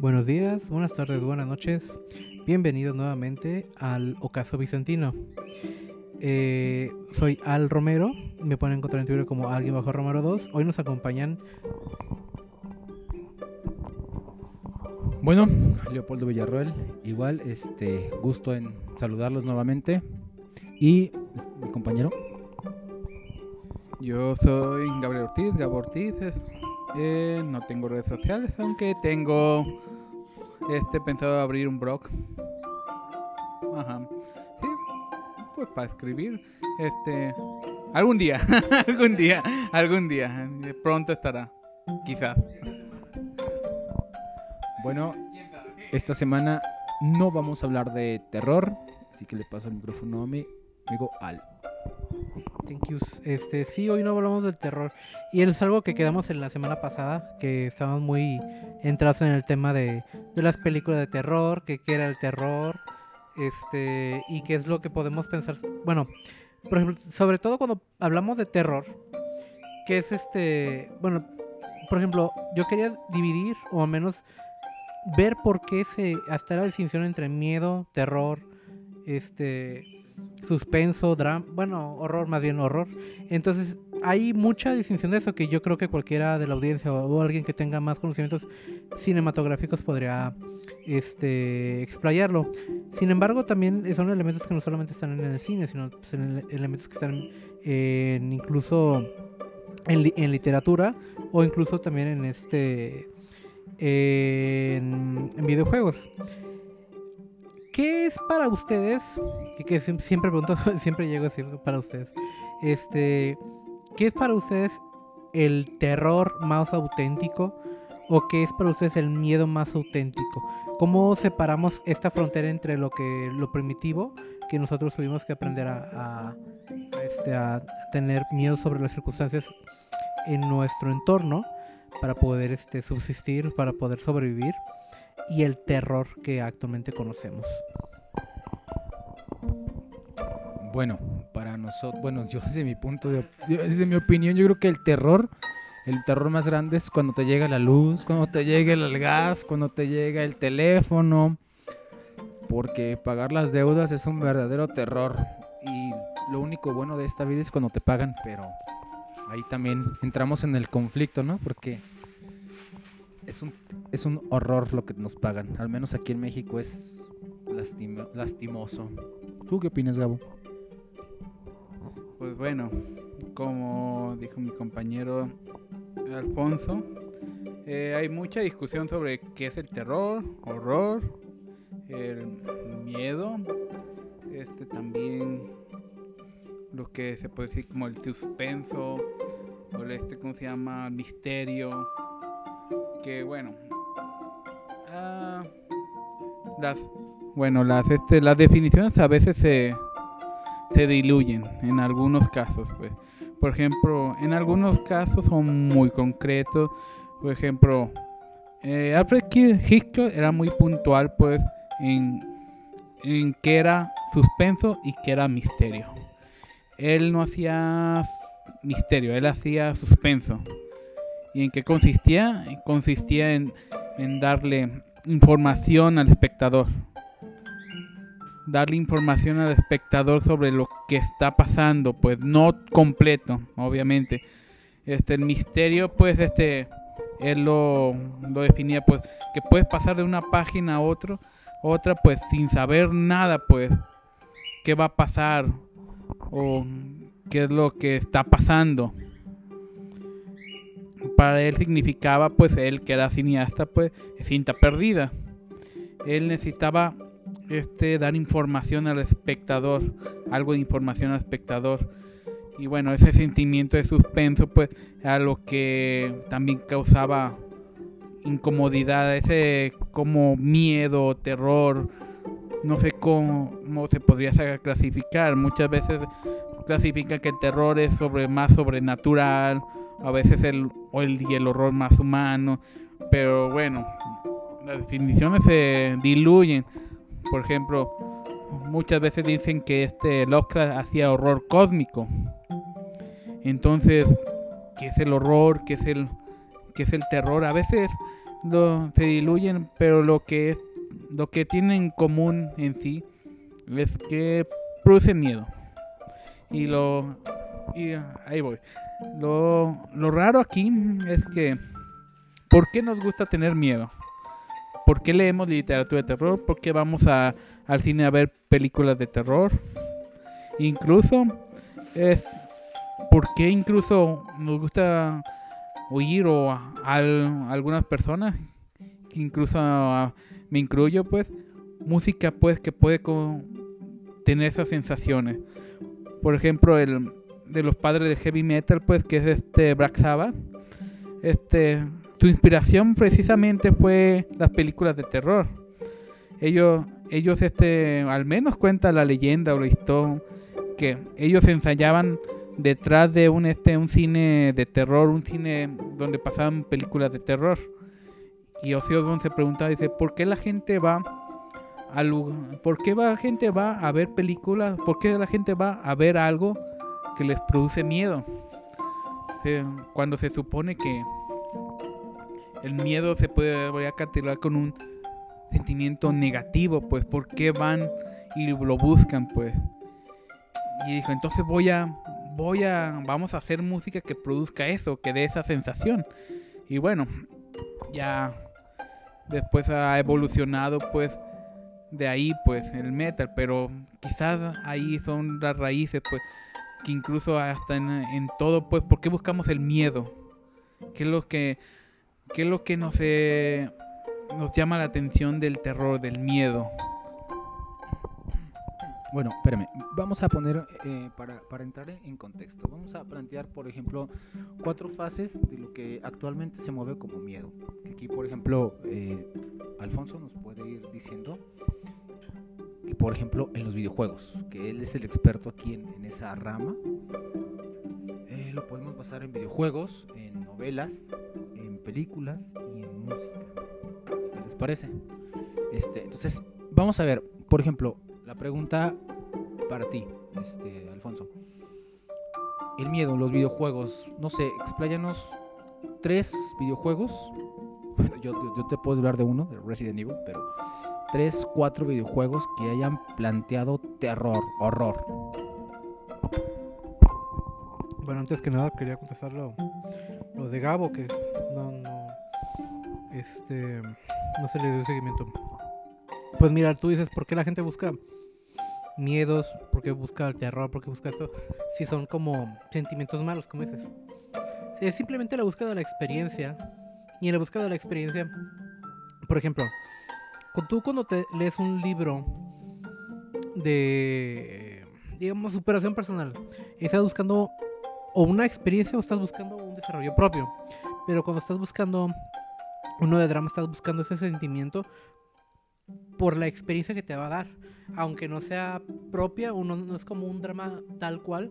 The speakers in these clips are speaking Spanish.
Buenos días, buenas tardes, buenas noches. Bienvenidos nuevamente al Ocaso Vicentino. Eh, soy Al Romero, me pueden encontrar en Twitter como alguien bajo Romero 2. Hoy nos acompañan Bueno, Leopoldo Villarroel, igual, este, gusto en saludarlos nuevamente. Y mi compañero. Yo soy Gabriel Ortiz, Gabo Ortiz. es- eh, no tengo redes sociales, aunque tengo este pensado abrir un blog. Ajá. Sí, pues para escribir. Este. Algún día, algún día, algún día. Pronto estará. Quizás. Bueno, esta semana no vamos a hablar de terror, así que le paso el micrófono a mi amigo Al. Thank yous. Este, sí, hoy no hablamos del terror. Y es algo que quedamos en la semana pasada, que estábamos muy entrados en el tema de, de las películas de terror, que qué era el terror, este, y qué es lo que podemos pensar. Bueno, por ejemplo, sobre todo cuando hablamos de terror, que es este, bueno, por ejemplo, yo quería dividir, o al menos ver por qué se, hasta la distinción entre miedo, terror, este, suspenso, drama, bueno, horror, más bien horror. Entonces, hay mucha distinción de eso que yo creo que cualquiera de la audiencia o, alguien que tenga más conocimientos cinematográficos podría este explayarlo. Sin embargo, también son elementos que no solamente están en el cine, sino pues, en ele- elementos que están en incluso en, li- en literatura o incluso también en este en videojuegos. ¿Qué es para ustedes? Que, que siem- siempre pregunto, siempre llego así para ustedes. Este, ¿qué es para ustedes el terror más auténtico? ¿O qué es para ustedes el miedo más auténtico? ¿Cómo separamos esta frontera entre lo que lo primitivo, que nosotros tuvimos que aprender a, a- a, este, a tener miedo sobre las circunstancias en nuestro entorno para poder este, subsistir, para poder sobrevivir? Y el terror que actualmente conocemos. Bueno, para nosotros, bueno, yo desde mi punto de, desde mi opinión, yo creo que el terror, el terror más grande es cuando te llega la luz, cuando te llega el gas, cuando te llega el teléfono, porque pagar las deudas es un verdadero terror y lo único bueno de esta vida es cuando te pagan, pero ahí también entramos en el conflicto, ¿no? Porque es un, es un horror lo que nos pagan, al menos aquí en México es lastimo- lastimoso. ¿Tú qué opinas, Gabo? Pues bueno, como dijo mi compañero Alfonso, eh, hay mucha discusión sobre qué es el terror, horror, el miedo, este también lo que se puede decir como el suspenso, o el este, ¿cómo se llama? Misterio, que bueno, ah, las, bueno, las, este, las definiciones a veces se se diluyen en algunos casos, pues. Por ejemplo, en algunos casos son muy concretos. Por ejemplo, eh, Alfred Hitchcock era muy puntual, pues, en, en qué era suspenso y qué era misterio. Él no hacía misterio, él hacía suspenso. ¿Y en qué consistía? Consistía en, darle información al espectador darle información al espectador sobre lo que está pasando, pues no completo, obviamente. Este el misterio, pues este él lo, lo definía pues que puedes pasar de una página a otro, otra pues sin saber nada, pues qué va a pasar o qué es lo que está pasando. Para él significaba pues él que era cineasta, pues cinta perdida. Él necesitaba este dar información al espectador, algo de información al espectador. Y bueno, ese sentimiento de suspenso pues era lo que también causaba incomodidad, ese como miedo, terror, no sé cómo, cómo se podría clasificar. Muchas veces clasifican que el terror es sobre más sobrenatural, a veces el, o el, el horror más humano, pero bueno, las definiciones se diluyen. Por ejemplo, muchas veces dicen que este Lovecraft hacía horror cósmico. Entonces, ¿qué es el horror? ¿Qué es el, qué es el terror? A veces se diluyen, pero lo que lo que tienen en común en sí es que producen miedo. Y lo y ahí voy. Lo, lo raro aquí es que ¿por qué nos gusta tener miedo? ¿Por qué leemos literatura de terror? ¿Por qué vamos a, al cine a ver películas de terror? Incluso es ¿por qué incluso nos gusta oír o a, al- algunas personas, que incluso a- me incluyo pues, música pues que puede co- tener esas sensaciones. Por ejemplo, el de los padres de heavy metal pues que es este Black Sabbath. Este, su inspiración precisamente fue las películas de terror. Ellos ellos este al menos cuenta la leyenda o la historia que ellos ensayaban detrás de un este un cine de terror, un cine donde pasaban películas de terror. Y Ozzy Osbourne se preguntaba, dice, ¿por qué la gente va por qué la gente va a ver películas? ¿Por qué la gente va a ver algo que les produce miedo? Cuando se supone que el miedo se puede catalogar con un sentimiento negativo, pues ¿por qué van y lo buscan, pues? Y dijo, entonces voy a, voy a, vamos a hacer música que produzca eso, que dé esa sensación. Y bueno, ya después ha evolucionado pues de ahí pues el metal, pero quizás ahí son las raíces pues que incluso hasta en, en todo pues, ¿por qué buscamos el miedo? ¿Qué es lo que, qué es lo que nos, eh, nos llama la atención del terror, del miedo? Bueno, espérame. Vamos a poner, eh, para, para entrar en, contexto, vamos a plantear, por ejemplo, cuatro fases de lo que actualmente se mueve como miedo. Aquí, por ejemplo, eh, Alfonso nos puede ir diciendo, por ejemplo, en los videojuegos, que él es el experto aquí en, esa rama. Eh, lo podemos basar en videojuegos, en novelas, en películas y en música. ¿Qué les parece? Este, entonces, vamos a ver, por ejemplo, la pregunta para ti, este, Alfonso. El miedo, los videojuegos, no sé, expláyanos tres videojuegos. Bueno, yo te puedo hablar de uno, de Resident Evil, pero tres, cuatro videojuegos que hayan planteado terror, horror. Bueno, antes que nada quería contestar lo, lo de Gabo, que no, este, no se le dio seguimiento. Pues mira, tú dices, ¿por qué la gente busca miedos? ¿Por qué busca el terror? ¿Por qué busca esto? Si son como sentimientos malos, como dices. Es simplemente la búsqueda de la experiencia. Y en la búsqueda de la experiencia, por ejemplo, tú cuando te lees un libro de, digamos, superación personal, estás buscando o una experiencia o estás buscando un desarrollo propio. Pero cuando estás buscando uno de drama, estás buscando ese sentimiento por la experiencia que te va a dar. Aunque no sea propia, uno no es como un drama tal cual.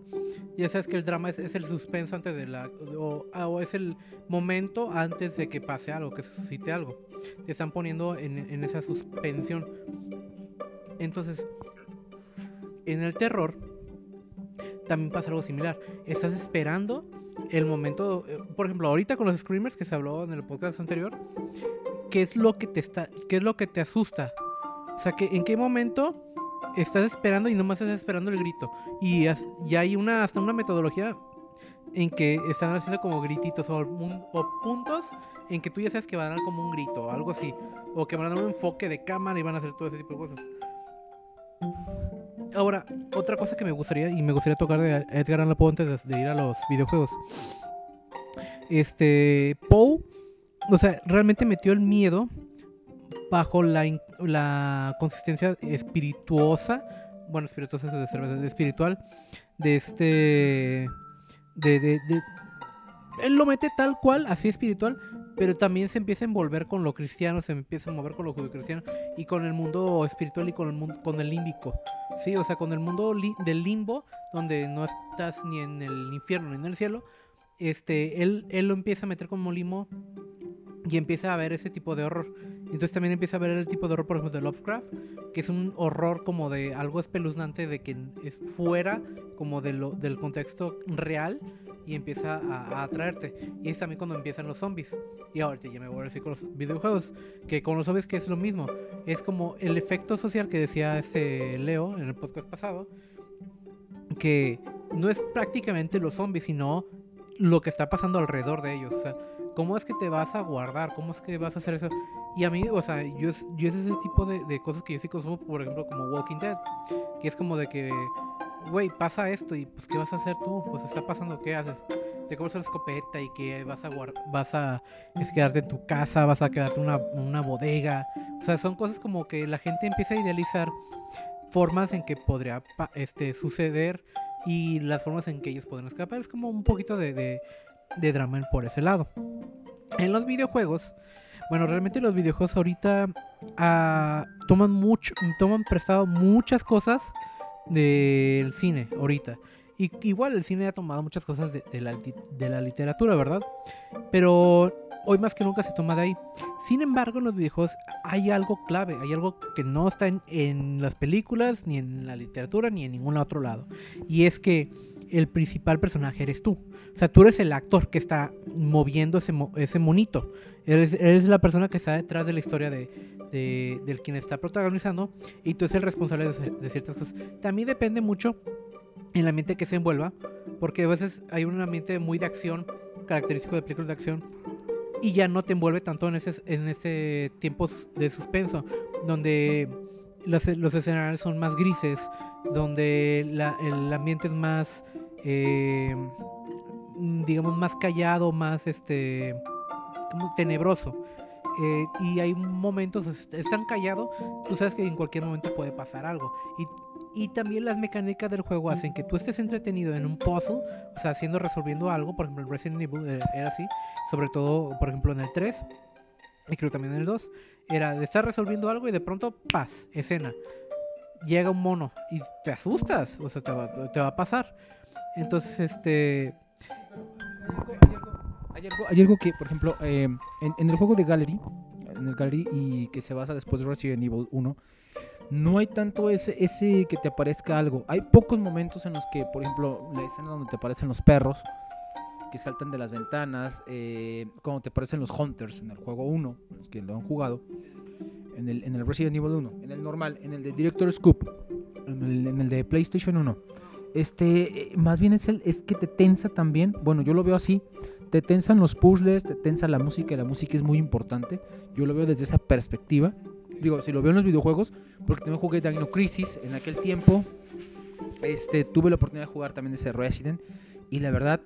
Ya sabes que el drama es, es el suspenso antes de la. O, o es el momento antes de que pase algo, que suscite algo. Te están poniendo en, en esa suspensión. Entonces, en el terror también pasa algo similar. Estás esperando el momento, eh, por ejemplo, ahorita con los screamers que se habló en el podcast anterior, ¿qué es lo que te está qué es lo que te asusta? O sea, que en qué momento estás esperando y nomás estás esperando el grito. Y as- ya hay una hasta una metodología en que están haciendo como grititos o, un- o puntos en que tú ya sabes que van a dar como un grito o algo así. O que van a dar un enfoque de cámara y van a hacer todo ese tipo de cosas. Ahora, otra cosa que me gustaría y me gustaría tocar de Edgar Allan Poe antes de ir a los videojuegos. Este, Poe, o sea, realmente metió el miedo bajo la, la consistencia espirituosa, bueno, espirituosa es de cerveza, espiritual, de este, de, de, él lo mete tal cual, así espiritual, pero también se empieza a envolver con lo cristiano, se empieza a mover con lo judio-cristiano y con el mundo espiritual y con el mundo, con el límbico. Sí, o sea, con el mundo del limbo, donde no estás ni en el infierno ni en el cielo, este, él, él lo empieza a meter como limo y empieza a ver ese tipo de horror. Entonces también empieza a ver el tipo de horror, por ejemplo, de Lovecraft, que es un horror como de algo espeluznante, de que es fuera como de lo, del contexto real y empieza a, a atraerte. Y es también cuando empiezan los zombies. Y ahorita ya me voy a decir con los videojuegos, que con los zombies que es lo mismo. Es como el efecto social que decía este Leo en el podcast pasado, que no es prácticamente los zombies, sino lo que está pasando alrededor de ellos. O sea, ¿cómo es que te vas a guardar? ¿Cómo es que vas a hacer eso? Y a mí, o sea, yo, yo es ese tipo de, de cosas que yo sí consumo, por ejemplo, como Walking Dead, que es como de que, güey, pasa esto y pues, ¿qué vas a hacer tú? Pues está pasando, ¿qué haces? Te compras una escopeta y que vas a vas a es quedarte en tu casa, vas a quedarte en una, una bodega. O sea, son cosas como que la gente empieza a idealizar formas en que podría este, suceder y las formas en que ellos pueden escapar. Es como un poquito de, de, de drama por ese lado. En los videojuegos, bueno, realmente los videojuegos ahorita ah, toman mucho, toman prestado muchas cosas del cine ahorita. Y igual el cine ha tomado muchas cosas de, la, literatura, ¿verdad? Pero hoy más que nunca se toma de ahí. Sin embargo, en los videojuegos hay algo clave, hay algo que no está en las películas, ni en la literatura, ni en ningún otro lado. Y es que el principal personaje eres tú. O sea, tú eres el actor que está moviendo ese, ese monito. Eres, eres la persona que está detrás de la historia de, de- del quien está protagonizando y tú eres el responsable de, de ciertas cosas. También depende mucho en el ambiente que se envuelva, porque a veces hay un ambiente muy de acción, característico de películas de acción, y ya no te envuelve tanto en ese, en ese tiempo de suspenso, donde los, los escenarios son más grises, donde el ambiente es más, eh, mm, digamos, más callado, más este, tenebroso. Eh, y hay momentos, es, es tan callado, tú sabes que en cualquier momento puede pasar algo. Y, y también las mecánicas del juego hacen que tú estés entretenido en un puzzle, o sea, haciendo, resolviendo algo. Por ejemplo, en Resident Evil eh, era así, sobre todo, por ejemplo, en el 3, y creo también en el 2, era de estar resolviendo algo y de pronto, paz, escena. Llega un mono y te asustas, o sea, te va, te va a pasar. Entonces, este. Hay algo, hay algo que, por ejemplo, eh, en, en el juego de Gallery, en el Gallery y que se basa después de Resident Evil 1, no hay tanto ese, ese que te aparezca algo. Hay pocos momentos en los que, por ejemplo, la escena donde te aparecen los perros que saltan de las ventanas, eh, cuando te aparecen los Hunters en el juego 1, los que lo han jugado, en el, en el Resident Evil 1, en el normal, en el de Director Scoop, en el, en el de PlayStation 1. Este, eh, más bien es, el, es que te tensa también, bueno, yo lo veo así, te tensan los puzzles, te tensa la música, y la música es muy importante. Yo lo veo desde esa perspectiva. Digo, si lo veo en los videojuegos, porque también jugué Dino Crisis en aquel tiempo. Este, tuve la oportunidad de jugar también ese Resident. Y la verdad,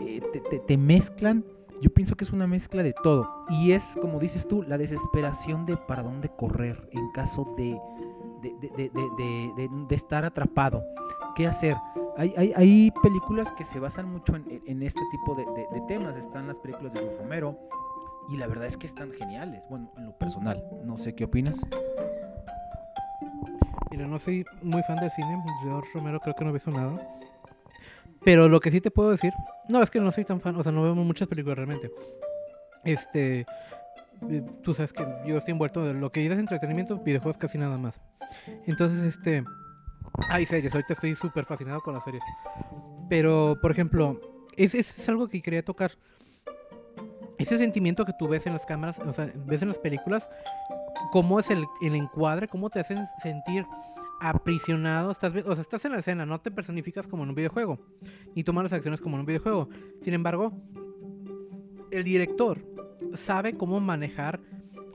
eh, te, te- te mezclan. Yo pienso que es una mezcla de todo. Y es, como dices tú, la desesperación de para dónde correr en caso de, de, de- de- estar atrapado. ¿Qué hacer? Hay, hay, hay películas que se basan mucho en, este tipo de, temas. Están las películas de George Romero. Y la verdad es que están geniales. Bueno, en lo personal. No sé qué opinas. Mira, no soy muy fan del cine. George Romero creo que no he visto nada. Pero lo que sí te puedo decir. No, es que no soy tan fan. O sea, no veo muchas películas realmente. Este. eh, Tú sabes que yo estoy envuelto de lo que es entretenimiento, videojuegos casi nada más. Entonces, este. Hay series, ahorita estoy súper fascinado con las series. Pero, por ejemplo, ese es, es algo que quería tocar. Ese sentimiento que tú ves en las cámaras, o sea, ves en las películas, cómo es el, el encuadre, cómo te hacen sentir aprisionado. Estás, o sea, estás en la escena, no te personificas como en un videojuego, ni tomas las acciones como en un videojuego. Sin embargo, el director sabe cómo manejar,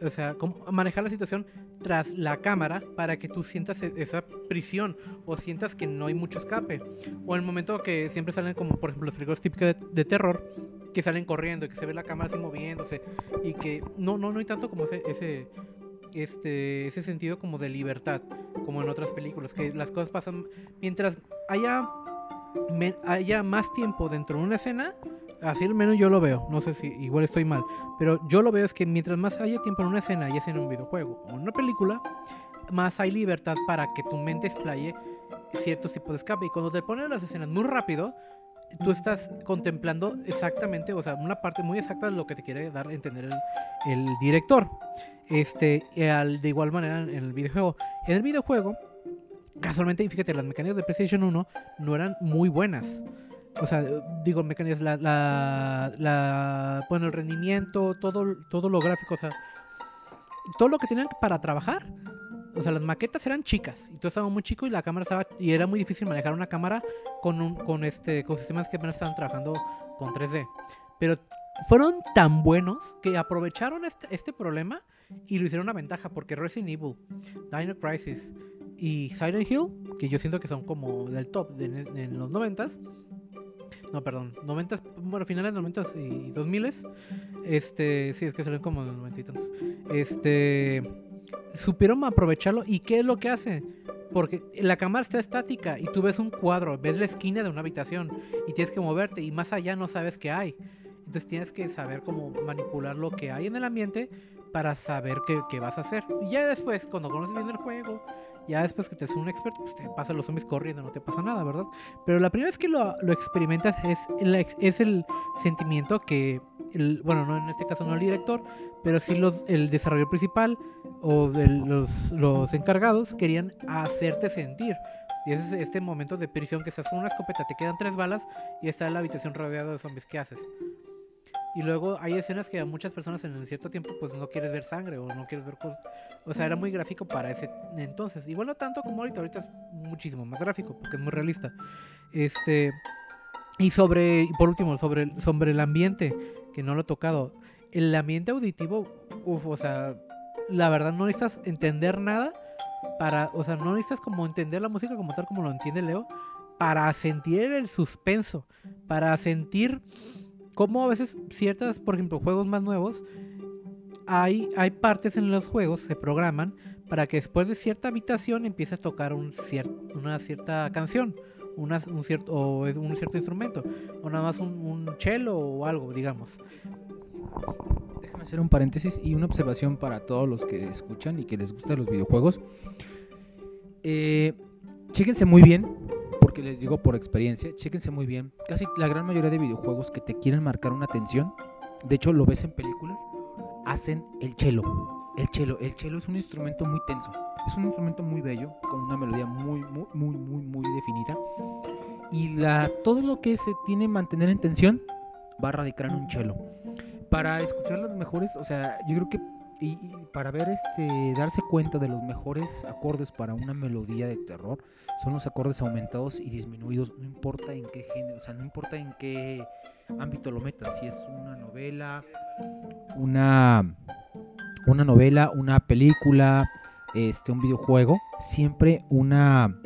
o sea, cómo manejar la situación tras la cámara para que tú sientas e- esa prisión o sientas que no hay mucho escape. O el momento que siempre salen como, por ejemplo, las películas típicas de, terror, que salen corriendo y que se ve la cámara así moviéndose y que no, no, no hay tanto como ese, este, ese sentido como de libertad, como en otras películas, que las cosas pasan mientras haya, haya más tiempo dentro de una escena, así al menos yo lo veo, no sé si igual estoy mal, pero yo lo veo es que mientras más haya tiempo en una escena, ya sea en un videojuego o en una película, más hay libertad para que tu mente explaye ciertos tipos de escape. Y cuando te ponen las escenas muy rápido, tú estás contemplando exactamente, o sea, una parte muy exacta de lo que te quiere dar a entender el, el director. Este, al- de igual manera en el videojuego. En el videojuego, casualmente, fíjate, las mecánicas de PlayStation 1 no eran muy buenas. o sea, digo, mecanismos, la, la, la, bueno, el rendimiento, todo, todo lo gráfico, o sea, todo lo que tenían para trabajar. O sea, las maquetas eran chicas y todo estaba muy chico y la cámara estaba y era muy difícil manejar una cámara con un con este con sistemas que apenas estaban trabajando con 3D. Pero fueron tan buenos que aprovecharon este, este problema y lo hicieron una ventaja porque Resident Evil, Dino Crisis y Silent Hill, que yo siento que son como del top de, en los 90s, no, perdón, 90, bueno, finales de 90 y 2000 este, sí, es que salen como en los 90 y tantos. Este, supieron aprovecharlo y ¿qué es lo que hace? Porque la cámara está estática y tú ves un cuadro, ves la esquina de una habitación y tienes que moverte y más allá no sabes qué hay. Entonces tienes que saber cómo manipular lo que hay en el ambiente para saber qué, qué vas a hacer. Y ya después, cuando conoces bien el juego, ya después que te es un experto, pues te pasan los zombies corriendo, no te pasa nada, ¿verdad? Pero la primera vez que lo, lo experimentas es es el sentimiento que, el, bueno, no en este caso no el director, pero sí los, el desarrollador principal o de los, los encargados querían hacerte sentir. Y ese es este momento de prisión que estás con una escopeta, te quedan tres balas y está en la habitación rodeada de zombies. ¿Qué haces? Y luego hay escenas que a muchas personas en cierto tiempo pues no quieres ver sangre o no quieres ver cosas. O sea, era muy gráfico para ese entonces. Y bueno, tanto como ahorita, ahorita es muchísimo más gráfico porque es muy realista. Este y sobre por último, sobre sobre el ambiente, que no lo he tocado. El ambiente auditivo, uf, o sea, la verdad no necesitas entender nada para, o sea, no necesitas como entender la música como tal como lo entiende Leo para sentir el suspenso, para sentir como a veces ciertas, por ejemplo, juegos más nuevos, hay, hay partes en los juegos, se programan para que después de cierta habitación empieces a tocar un una cierta canción, una, un, cierto, o un cierto instrumento, o nada más un, un o algo, digamos. Déjame hacer un paréntesis y una observación para todos los que escuchan y que les gustan los videojuegos. Eh, chéquense muy bien porque les digo por experiencia, chéquense muy bien, casi la gran mayoría de videojuegos que te quieren marcar una atención, de hecho lo ves en películas, hacen el cello. El cello, el cello es un instrumento muy tenso, es un instrumento muy bello, con una melodía muy, muy, muy, muy, muy definida. Y la, todo lo que se tiene mantener en tensión va a radicar en un cello. Para escuchar los mejores, o sea, yo creo que y, para ver este darse cuenta de los mejores acordes para una melodía de terror son los acordes aumentados y disminuidos no importa en qué género o sea no importa en qué ámbito lo metas si es una novela una una novela una película este un videojuego siempre una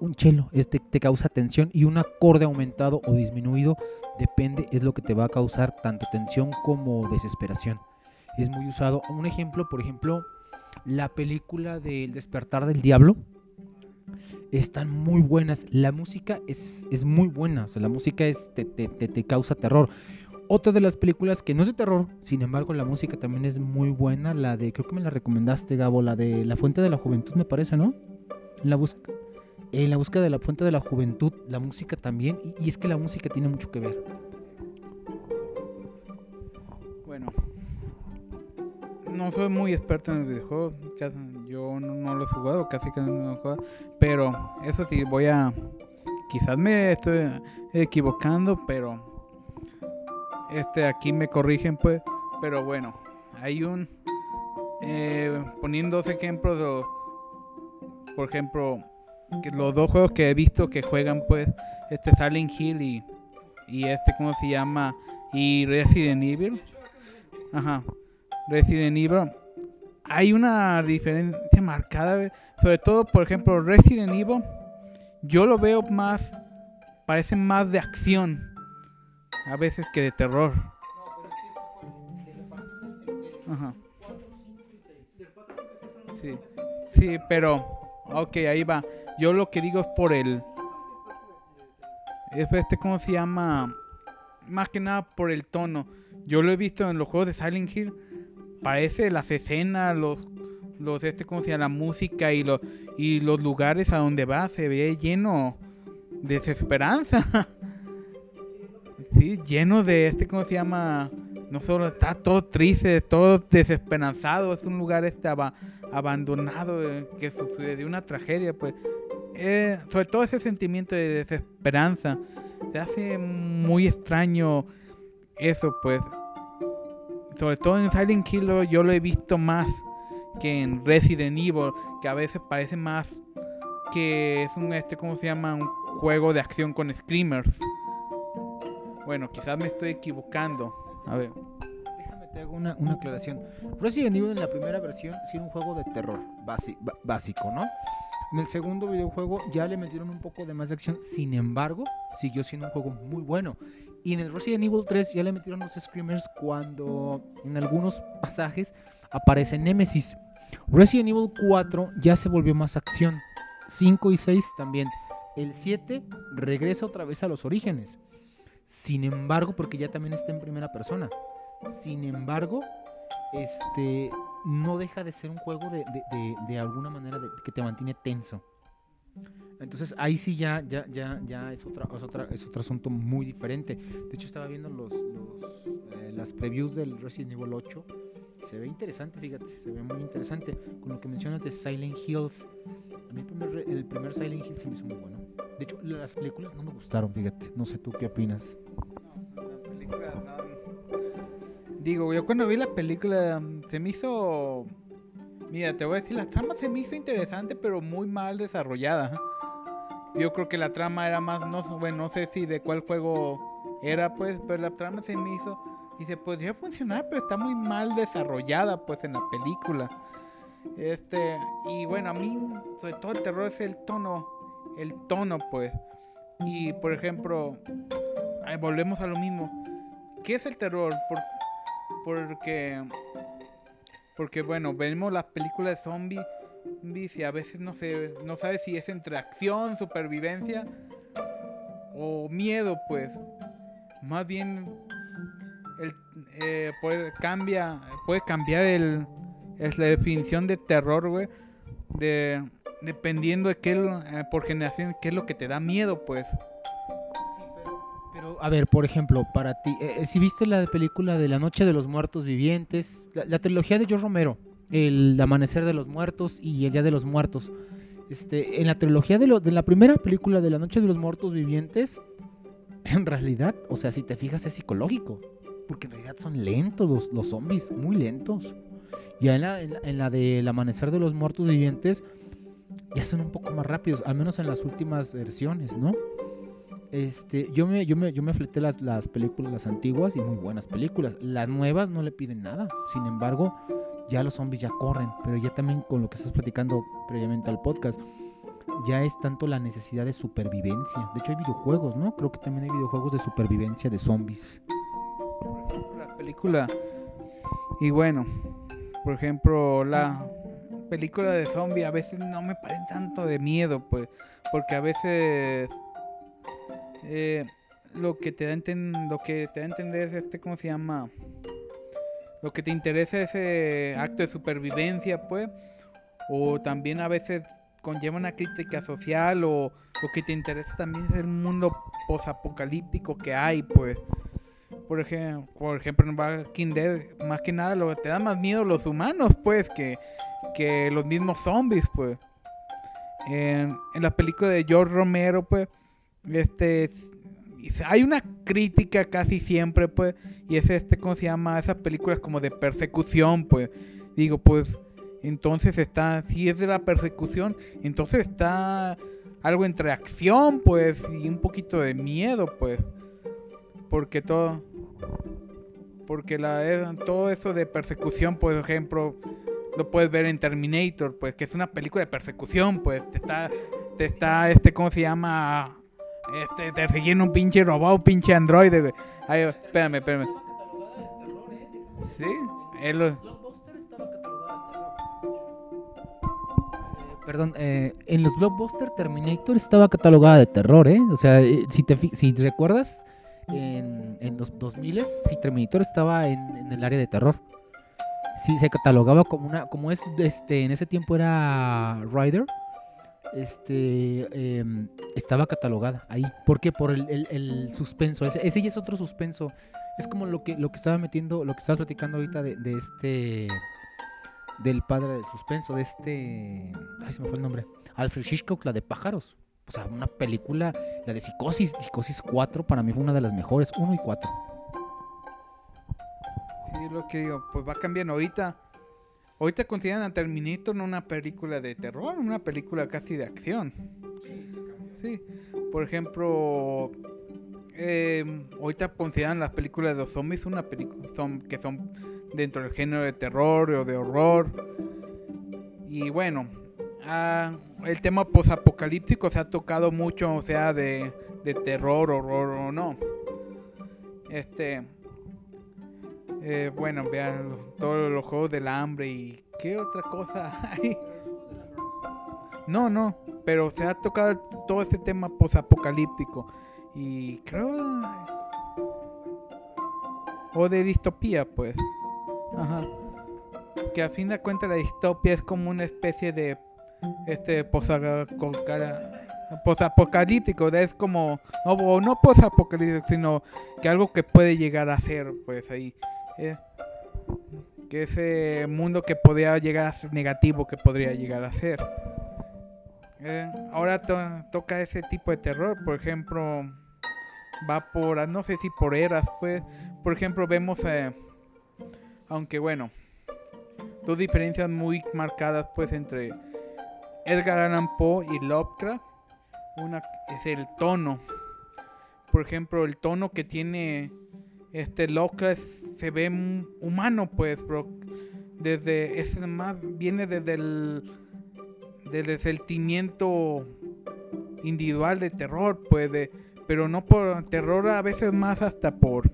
un chelo este te causa tensión y un acorde aumentado o disminuido depende es lo que te va a causar tanto tensión como desesperación es muy usado. Un ejemplo, por ejemplo, la película del despertar del diablo. Están muy buenas. La música es, es muy buena. La música es, te, te, te, causa terror. Otra de las películas que no es de terror, sin embargo, la música también es muy buena. La de, creo que me la recomendaste, Gabo, la de La Fuente de la Juventud, me parece, ¿no? En la búsqueda de la fuente de la juventud, la música también, y, es que la música tiene mucho que ver. no soy muy experto en el videojuego. Yo no, lo he jugado, casi que no lo he jugado. Pero eso sí, voy a. Quizás me estoy equivocando, pero. Este, aquí me corrigen, pues. Pero bueno, hay un. Eh, poniendo dos ejemplos, por ejemplo, los dos juegos que he visto que juegan, pues, este Silent Hill y, y este, ¿cómo se llama? Y Resident Evil. Ajá. Resident Evil, hay una diferencia marcada. Sobre todo, por ejemplo, Resident Evil, yo lo veo más, parece más de acción, a veces que de terror. Ajá. Sí, sí, pero, ok, ahí va. Yo lo que digo es por el, es este, ¿cómo se llama? Más que nada por el tono. Yo lo he visto en los juegos de Silent Hill parece las escenas, los, los este, ¿cómo se llama? La música y los, y los lugares a donde va se ve lleno de desesperanza. sí, lleno de este, ¿cómo se llama? No solo está todo triste, todo desesperanzado, es un lugar este abandonado eh, que sucede una tragedia, pues. Eh, sobre todo ese sentimiento de desesperanza se hace muy extraño eso, pues. Sobre todo en Silent Hill yo lo he visto más que en Resident Evil, que a veces parece más que es un este cómo se llama un juego de acción con screamers. Bueno, quizás me estoy equivocando. A ver. Déjame te hago una, una aclaración. Resident Evil en la primera versión sí era un juego de terror básico, ¿no? En el segundo videojuego ya le metieron un poco de más de acción, sin embargo, siguió siendo un juego muy bueno. Y en el Resident Evil 3 ya le metieron los screamers cuando en algunos pasajes aparece Nemesis. Resident Evil 4 ya se volvió más acción. 5 y 6 también. El 7 regresa otra vez a los orígenes. Sin embargo, porque ya también está en primera persona. Sin embargo, este no deja de ser un juego de, de- de- de alguna manera que te mantiene tenso. Entonces ahí sí ya, ya, ya, ya es, otra, es, otra, es otro asunto muy diferente. De hecho estaba viendo los, los, eh, las previews del Resident Evil 8. Se ve interesante, fíjate, se ve muy interesante. Con lo que mencionas de Silent Hills. A mí el primer, el Silent Hill se me hizo muy bueno. De hecho, las películas no me gustaron, fíjate. No sé tú qué opinas. La película, no. Digo, yo cuando vi la película se me hizo. Mira, te voy a decir, la trama se me hizo interesante, pero muy mal desarrollada. Yo creo que la trama era más, no, bueno, no sé si de cuál juego era, pues, pero la trama se me hizo. Y se podría funcionar, pero está muy mal desarrollada, pues, en la película. Este, y bueno, a mí, sobre todo el terror es el tono, el tono, pues. Y por ejemplo, volvemos a lo mismo. ¿Qué es el terror? Por- porque, porque bueno, vemos las películas de zombies y a veces no se, no sabes si es entre acción, supervivencia o miedo, pues. Más bien, eh, puede, cambia, puede cambiar el, es la definición de terror, güey, de, dependiendo de qué, eh, por generación, qué es lo que te da miedo, pues. Pero, a ver, por ejemplo, para ti, eh, si viste la película de La Noche de los Muertos Vivientes, la, la trilogía de George Romero, El Amanecer de los Muertos y El Día de los Muertos. Este, en la trilogía de, lo- de la primera película de La Noche de los Muertos Vivientes, en realidad, o sea, si te fijas, es psicológico. Porque en realidad son lentos los, los zombies, muy lentos. Ya en la, en, la, en la de El Amanecer de los Muertos Vivientes, ya son un poco más rápidos, al menos en las últimas versiones, ¿no? Este, yo me, yo me, yo me fleté las, las películas, las antiguas y muy buenas películas. Las nuevas no le piden nada. Sin embargo, ya los zombies ya corren. Pero ya también con lo que estás platicando previamente al podcast, ya es tanto la necesidad de supervivencia. De hecho, hay videojuegos, ¿no? Creo que también hay videojuegos de supervivencia de zombies. La película. Y bueno, por ejemplo, la película de zombie a veces no me parece tanto de miedo, pues, porque a veces eh, lo que te da enten- lo que te da a entender es este, ¿cómo se llama? Lo que te interesa es ese acto de supervivencia, pues, o también a veces conlleva una crítica social o lo que te interesa también es el mundo posapocalíptico que hay, pues. Por ejemplo, por ejemplo, en Walking Dead, más que nada lo te da más miedo los humanos, pues, que, que los mismos zombies, pues. En, en la película de George Romero, pues, este, hay una crítica casi siempre, pues, y es este, ¿cómo se llama? Esas películas como de persecución, pues. Digo, pues, entonces está, si es de la persecución, entonces está algo entre acción, pues, y un poquito de miedo, pues. Porque todo, porque la, eh, todo eso de persecución, por ejemplo, lo puedes ver en Terminator, pues, que es una película de persecución, pues, te está, te está, este, ¿cómo se llama? Este, te siguiendo un pinche robot, un pinche androide. Ay, espérame, espérame. Sí, él lo- Perdón, eh, en los blockbuster Terminator estaba catalogada de terror, ¿eh? O sea, eh, si te si recuerdas, en, en los 2000 sí Terminator estaba en, en el área de terror. Sí, se catalogaba como una, como es, este, en ese tiempo era Rider, este, em, estaba catalogada ahí. ¿Por qué? Por el, el- el suspenso. Ese, ese ya es otro suspenso. Es como lo que, lo que estaba metiendo, lo que estabas platicando ahorita de, de este, del padre del suspenso, de este, ay, se me fue el nombre, Alfred Hitchcock, la de pájaros. O sea, una película, la de Psicosis, Psicosis 4, para mí fue una de las mejores, 1 y 4. Sí, lo que digo, pues va cambiando ahorita. Ahorita consideran a Terminator no una película de terror, una película casi de acción. Sí, por ejemplo, eh, ahorita consideran las películas de los zombies una película que son dentro del género de terror o de horror. Y bueno, ah, el tema posapocalíptico se ha tocado mucho, o sea, de, de terror, horror o no. Este, eh, bueno, vean todos los juegos del hambre y qué otra cosa hay. No, no, pero se ha tocado todo este tema posapocalíptico y creo o de distopía, pues. Ajá. Que a fin de cuentas la distopia es como una especie de este posa- con cara- posapocalíptico, es como no, no posapocalíptico, sino que algo que puede llegar a ser, pues ahí. eh, que ese mundo que podría llegar a ser negativo que podría llegar a ser. Eh, ahora to- toca ese tipo de terror, por ejemplo, va por, no sé si por eras, pues, por ejemplo, vemos, eh, aunque bueno, dos diferencias muy marcadas, pues, entre Edgar Allan Poe y Lovecraft. Una es el tono. Por ejemplo, el tono que tiene este Lovecraft se ve humano, pues, bro. Desde, es más, viene desde el, desde el sentimiento individual de terror, pues, de- pero no por terror, a veces más hasta por,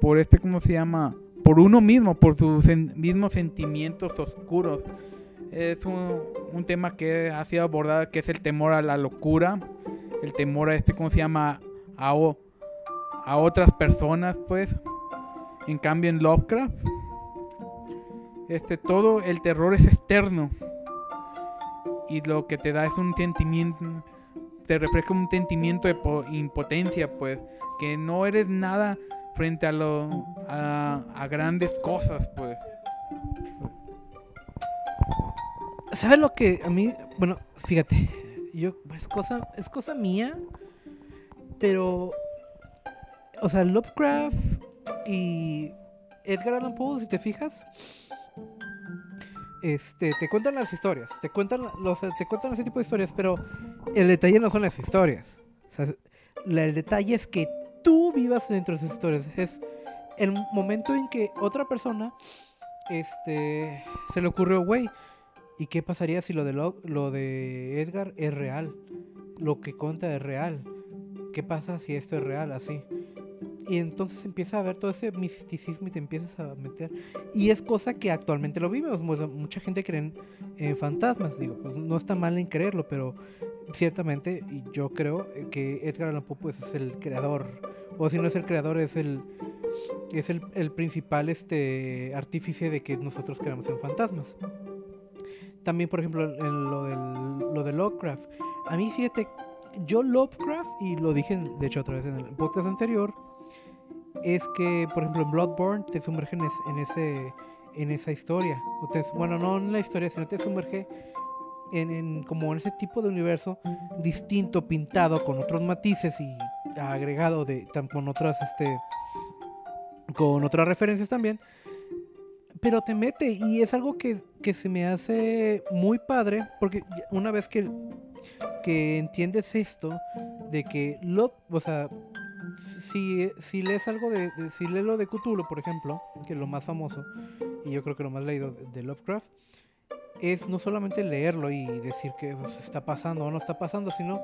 por este, ¿cómo se llama? Por uno mismo, por sus mismos sentimientos oscuros. Es un, un tema que ha sido abordado, que es el temor a la locura, el temor a este, ¿cómo se llama? A, a otras personas, pues. En cambio, en Lovecraft, este, todo el terror es externo. Y lo que te da es un sentimiento, te refleja un sentimiento de po- impotencia, pues. Que no eres nada frente a, lo, a grandes cosas, pues. ¿Sabes lo que a mí, bueno, fíjate, yo es cosa es cosa mía, pero o sea, Lovecraft y Edgar Allan Poe, si te fijas, este te cuentan las historias, te cuentan los te cuentan ese tipo de historias, pero el detalle no son las historias. El detalle es que tú vivas dentro de esas historias, es el momento en que otra persona este se le ocurrió, güey, ¿Y qué pasaría si lo de, Edgar es real? Lo que cuenta es real. ¿Qué pasa si esto es real así? Y entonces empieza a ver todo ese misticismo y te empiezas a meter. Y es cosa que actualmente lo vimos. mu- Mucha gente cree en, fantasmas. Digo, pues no está mal en creerlo, pero ciertamente y yo creo eh, que Edgar Allan Poe pues, es el creador. O si no es el creador, es el es el principal este artífice de que nosotros creamos en fantasmas. También, por ejemplo, en lo, del, lo de Lovecraft. A mí, fíjate, yo Lovecraft, y lo dije de hecho otra vez en el podcast anterior, es que, por ejemplo, en Bloodborne te sumergen en, es- en ese, en esa historia. O te- bueno, no en la historia, sino te sumerge en, en como en ese tipo de universo distinto, pintado con otros matices y agregado de con otras este con otras referencias también pero te mete y es algo que, que se me hace muy padre porque una vez que, que entiendes esto de que lo, o sea, si, si lees algo de, si lees lo de Cthulhu, por ejemplo, que es lo más famoso y yo creo que lo más leído de, de Lovecraft es no solamente leerlo y decir que pues, está pasando o no está pasando, sino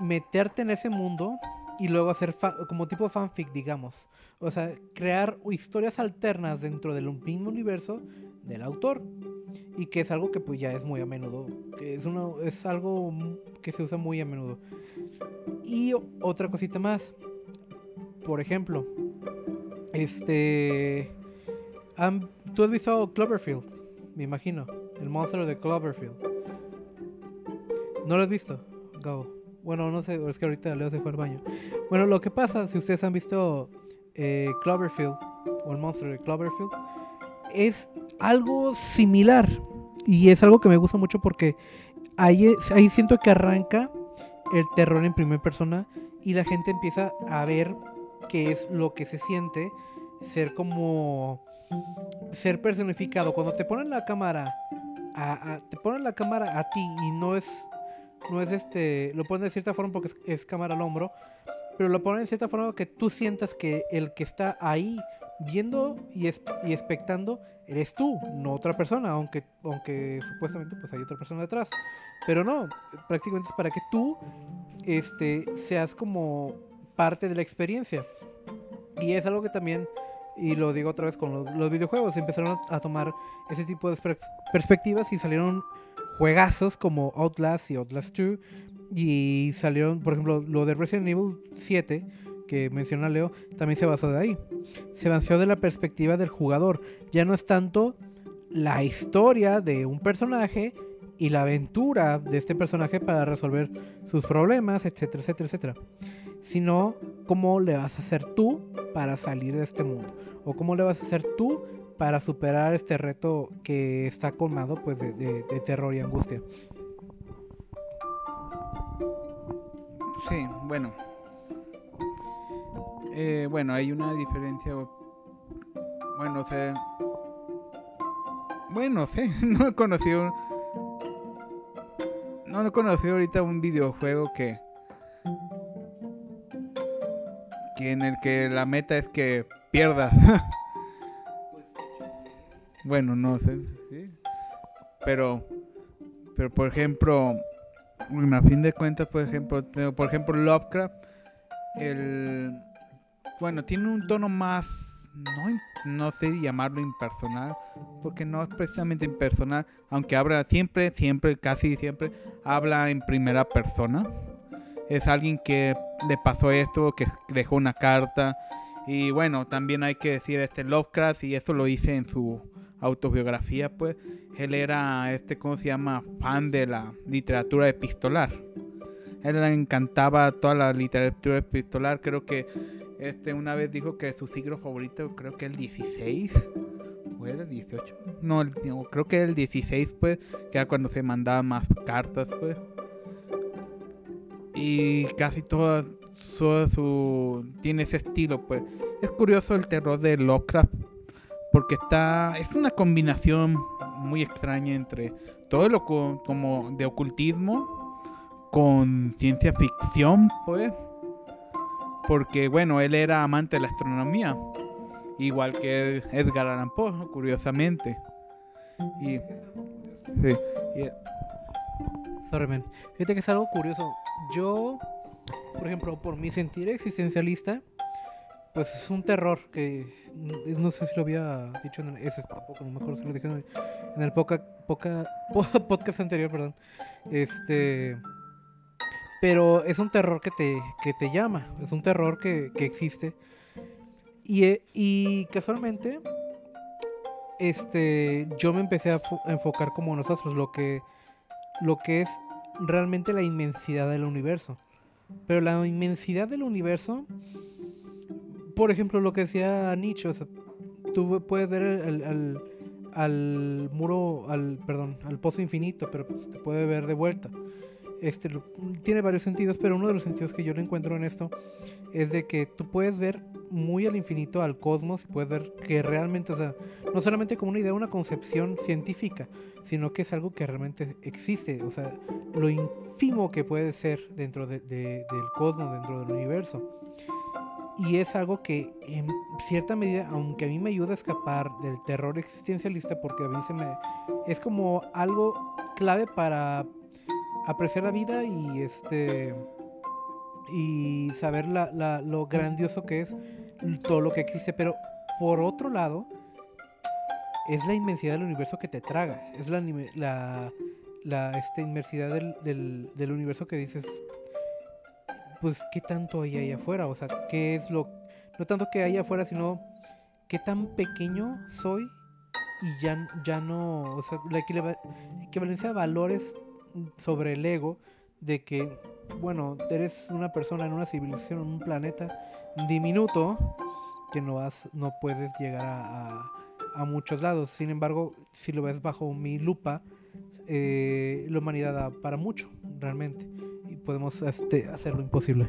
meterte en ese mundo y luego hacer como tipo fanfic, digamos. O sea, crear historias alternas dentro del mismo universo del autor. Y que es algo que pues ya es muy a menudo. Que es, es algo que se usa muy a menudo. Y otra cosita más. Por ejemplo, este... Tú has visto Cloverfield, me imagino. El monstruo de Cloverfield. ¿No lo has visto? Gabo. Bueno, no sé, es que ahorita Leo se fue al baño. Bueno, lo que pasa, si ustedes han visto eh, Cloverfield o el monstruo de Cloverfield, es algo similar. Y es algo que me gusta mucho porque ahí, ahí siento que arranca el terror en primera persona y la gente empieza a ver qué es lo que se siente ser como ser personificado cuando te ponen la cámara a, a- te ponen la cámara a ti y no es no es este lo ponen de cierta forma porque es, cámara al hombro pero lo ponen de cierta forma que tú sientas que el que está ahí viendo y, es, y expectando eres tú, no otra persona, aunque, aunque supuestamente pues hay otra persona detrás. Pero no, prácticamente es para que tú este, seas como parte de la experiencia. Y es algo que también, y lo digo otra vez con los, videojuegos, empezaron a, tomar ese tipo de pers- perspectivas y salieron juegazos como Outlast y Outlast 2. Y salieron, por ejemplo, lo de Resident Evil 7, que menciona Leo, también se basó de ahí. Se basó de la perspectiva del jugador. Ya no es tanto la historia de un personaje y la aventura de este personaje para resolver sus problemas, etcétera, etcétera, etcétera. Sino cómo le vas a hacer tú para salir de este mundo. O cómo le vas a hacer tú para superar este reto que está colmado pues, de, terror y angustia. Sí, bueno. Eh, bueno, hay una diferencia. Bueno, o. Bueno, sé, no he conocido. No he conocido ahorita un videojuego que. que en el que la meta es que pierdas. bueno, no sé. sí. Pero. Pero por ejemplo. A fin de cuentas, por ejemplo, por ejemplo, Lovecraft, el bueno, tiene un tono más no sé llamarlo impersonal, porque no es precisamente impersonal, aunque habla siempre, siempre, casi siempre habla en primera persona. Es alguien que le pasó esto, que dejó una carta y bueno, también hay que decir este Lovecraft y eso lo dice en su autobiografía, pues él era este cómo se llama fan de la literatura epistolar. Él le encantaba toda la literatura epistolar, creo que este una vez dijo que su siglo favorito creo que el 16 o era el 18. No, el- creo que el 16 pues, que era cuando se mandaban más cartas pues. Y casi toda, toda su tiene ese estilo pues. Es curioso el terror de Lovecraft porque está es una combinación muy extraña entre todo lo co- como de ocultismo con ciencia ficción, pues. Porque bueno, él era amante de la astronomía, igual que Edgar Allan Poe, curiosamente. Y sí, y- Sorry, man. Fíjate que es algo curioso. Yo, por ejemplo, por mi sentir existencialista, pues es un terror que no sé si lo había dicho en el, ese tampoco, no me acuerdo si lo dije en el, en poca, poca, po- podcast anterior, perdón. Este, pero es un terror que te, que te llama, es un terror que, que existe. Y, eh, y casualmente, este, yo me empecé a enfocar como nosotros, lo que lo que es realmente la inmensidad del universo. Pero la inmensidad del universo, por ejemplo, lo que decía Nietzsche, o sea, tú puedes ver el- el- al, al muro, al, perdón, al pozo infinito, pero pues, te puede ver de vuelta. Este, tiene varios sentidos, pero uno de los sentidos que yo le encuentro en esto es de que tú puedes ver muy al infinito al cosmos y puedes ver que realmente, o sea, no solamente como una idea, una concepción científica, sino que es algo que realmente existe, o sea, lo ínfimo que puede ser dentro de- de- del cosmos, dentro del universo. Y es algo que en cierta medida, aunque a mí me ayuda a escapar del terror existencialista, porque a mí se me... es como algo clave para apreciar la vida y este y saber la- lo grandioso que es todo lo que existe. Pero por otro lado es la inmensidad del universo que te traga. Es la la, la este, inmensidad del, del, del universo que dices pues qué tanto hay ahí afuera o sea qué es lo no tanto que hay afuera sino qué tan pequeño soy y ya, ya no o sea la equivalencia de valores sobre el ego de que, bueno, eres una persona en una civilización, en un planeta diminuto que no, vas, no puedes llegar a muchos lados. Sin embargo, si lo ves bajo mi lupa, eh, la humanidad da para mucho, realmente. Podemos este, hacer lo imposible.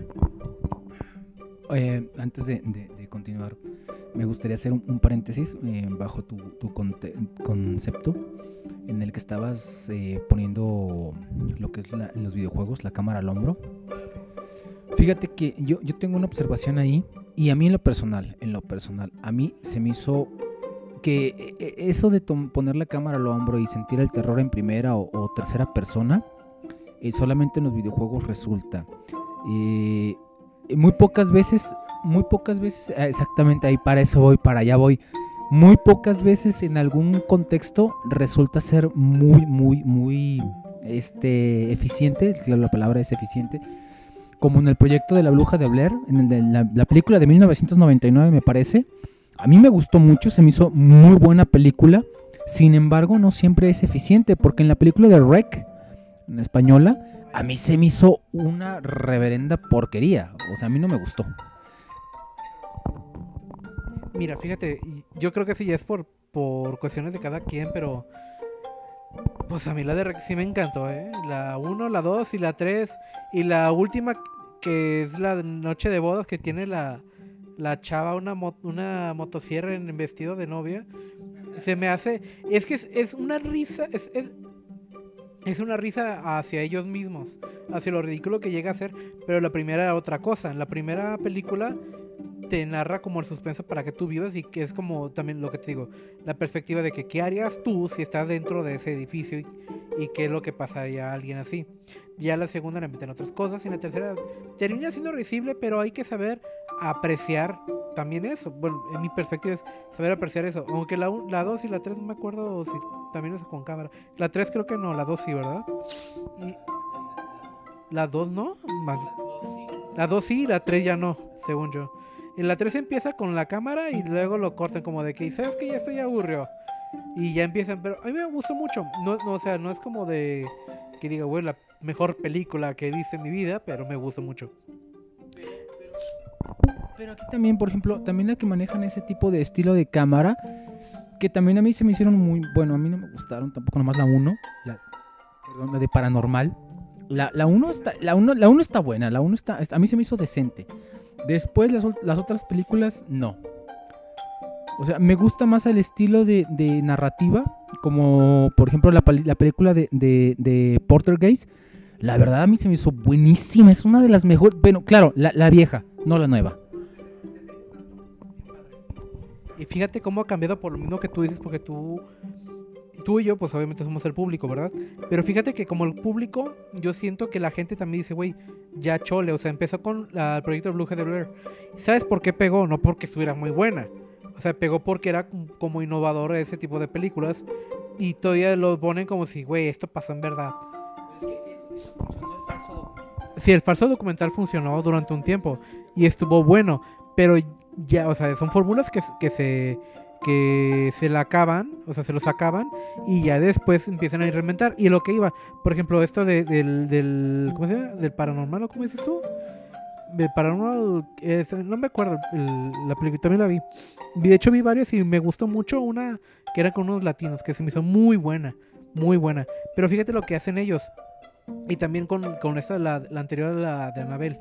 Antes de, continuar, me gustaría hacer un, paréntesis eh, bajo tu, conte- concepto en el que estabas eh, poniendo lo que es la- los videojuegos, la cámara al hombro. Fíjate que yo, yo tengo una observación ahí y a mí en lo personal, en lo personal, a mí se me hizo que eh, eh, eso de poner la cámara al hombro y sentir el terror en primera o tercera persona, eh, solamente en los videojuegos resulta. Eh, muy pocas veces, muy pocas veces, ah, exactamente ahí para eso voy, para allá voy. Muy pocas veces en algún contexto resulta ser muy, muy, muy este, eficiente, la palabra es eficiente, como en el proyecto de la bruja de Blair, en el de la, la película de 1999 me parece. A mí me gustó mucho, se me hizo muy buena película, sin embargo no siempre es eficiente, porque en la película de Rec, en española, a mí se me hizo una reverenda porquería. O sea, a mí no me gustó. Mira, fíjate, yo creo que sí ya es por, por cuestiones de cada quien, pero pues a mí la de Rex sí me encantó, ¿eh? La 1, la 2 y la 3 y la última que es la noche de bodas que tiene la, la chava una, una motosierra en vestido de novia. Se me hace, es que es, es una risa, es, es una risa hacia ellos mismos, hacia lo ridículo que llega a ser, pero la primera era otra cosa. En la primera película te narra como el suspenso para que tú vivas y que es como también lo que te digo, la perspectiva de que qué harías tú si estás dentro de ese edificio y, y qué es lo que pasaría a alguien así. Ya la segunda le meten otras cosas y la tercera termina siendo risible, pero hay que saber apreciar también eso. Bueno, en mi perspectiva es saber apreciar eso. Aunque la 2 y la 3 no me acuerdo si también es con cámara. La 3 creo que no, la 2 sí, ¿verdad? Y la 2 no. La 2 sí, la 3 ya no, según yo. Y la 3 empieza con la cámara y luego lo cortan como de que, ¿sabes que Ya estoy aburrió. Y ya empiezan, pero a mí me gustó mucho. No, no, o sea, no es como de que diga, güey, la mejor película que he visto en mi vida, pero me gustó mucho. Pero aquí también, por ejemplo, también la que manejan ese tipo de estilo de cámara, que también a mí se me hicieron muy, bueno, a mí no me gustaron tampoco nomás la 1, la, de paranormal. La, la 1 está, la uno, la uno está buena, la 1 está, a mí se me hizo decente. Después las, las otras películas, no. O sea, me gusta más el estilo de, narrativa, como por ejemplo la, la película de, de, de Portergeist. La verdad a mí se me hizo buenísima, es una de las mejores, bueno, claro, la, la vieja, no la nueva. Y fíjate cómo ha cambiado por lo mismo que tú dices, porque tú, tú y yo, pues obviamente somos el público, ¿verdad? Pero fíjate que como el público, yo siento que la gente también dice, güey, ya chole, o sea, empezó con la- el proyecto de Blue de Blair. ¿Sabes por qué pegó? No porque estuviera muy buena. O sea, pegó porque era com- como innovador ese tipo de películas. Y todavía lo ponen como si, güey, esto pasó en verdad. Sí, el falso documental funcionó durante un tiempo y estuvo bueno, pero ya, o sea, son fórmulas que se que se la acaban, o sea, se los acaban y ya después empiezan a reinventar. Y lo que iba, por ejemplo, esto de- del, del, ¿cómo se llama? Del paranormal, ¿o cómo dices tú? De paranormal, no me acuerdo, el- la película también la vi. De hecho vi varias y me gustó mucho una que era con unos latinos, que se me hizo muy buena, muy buena. Pero fíjate lo que hacen ellos. Y también con, con esta, la, la anterior, la de Anabel.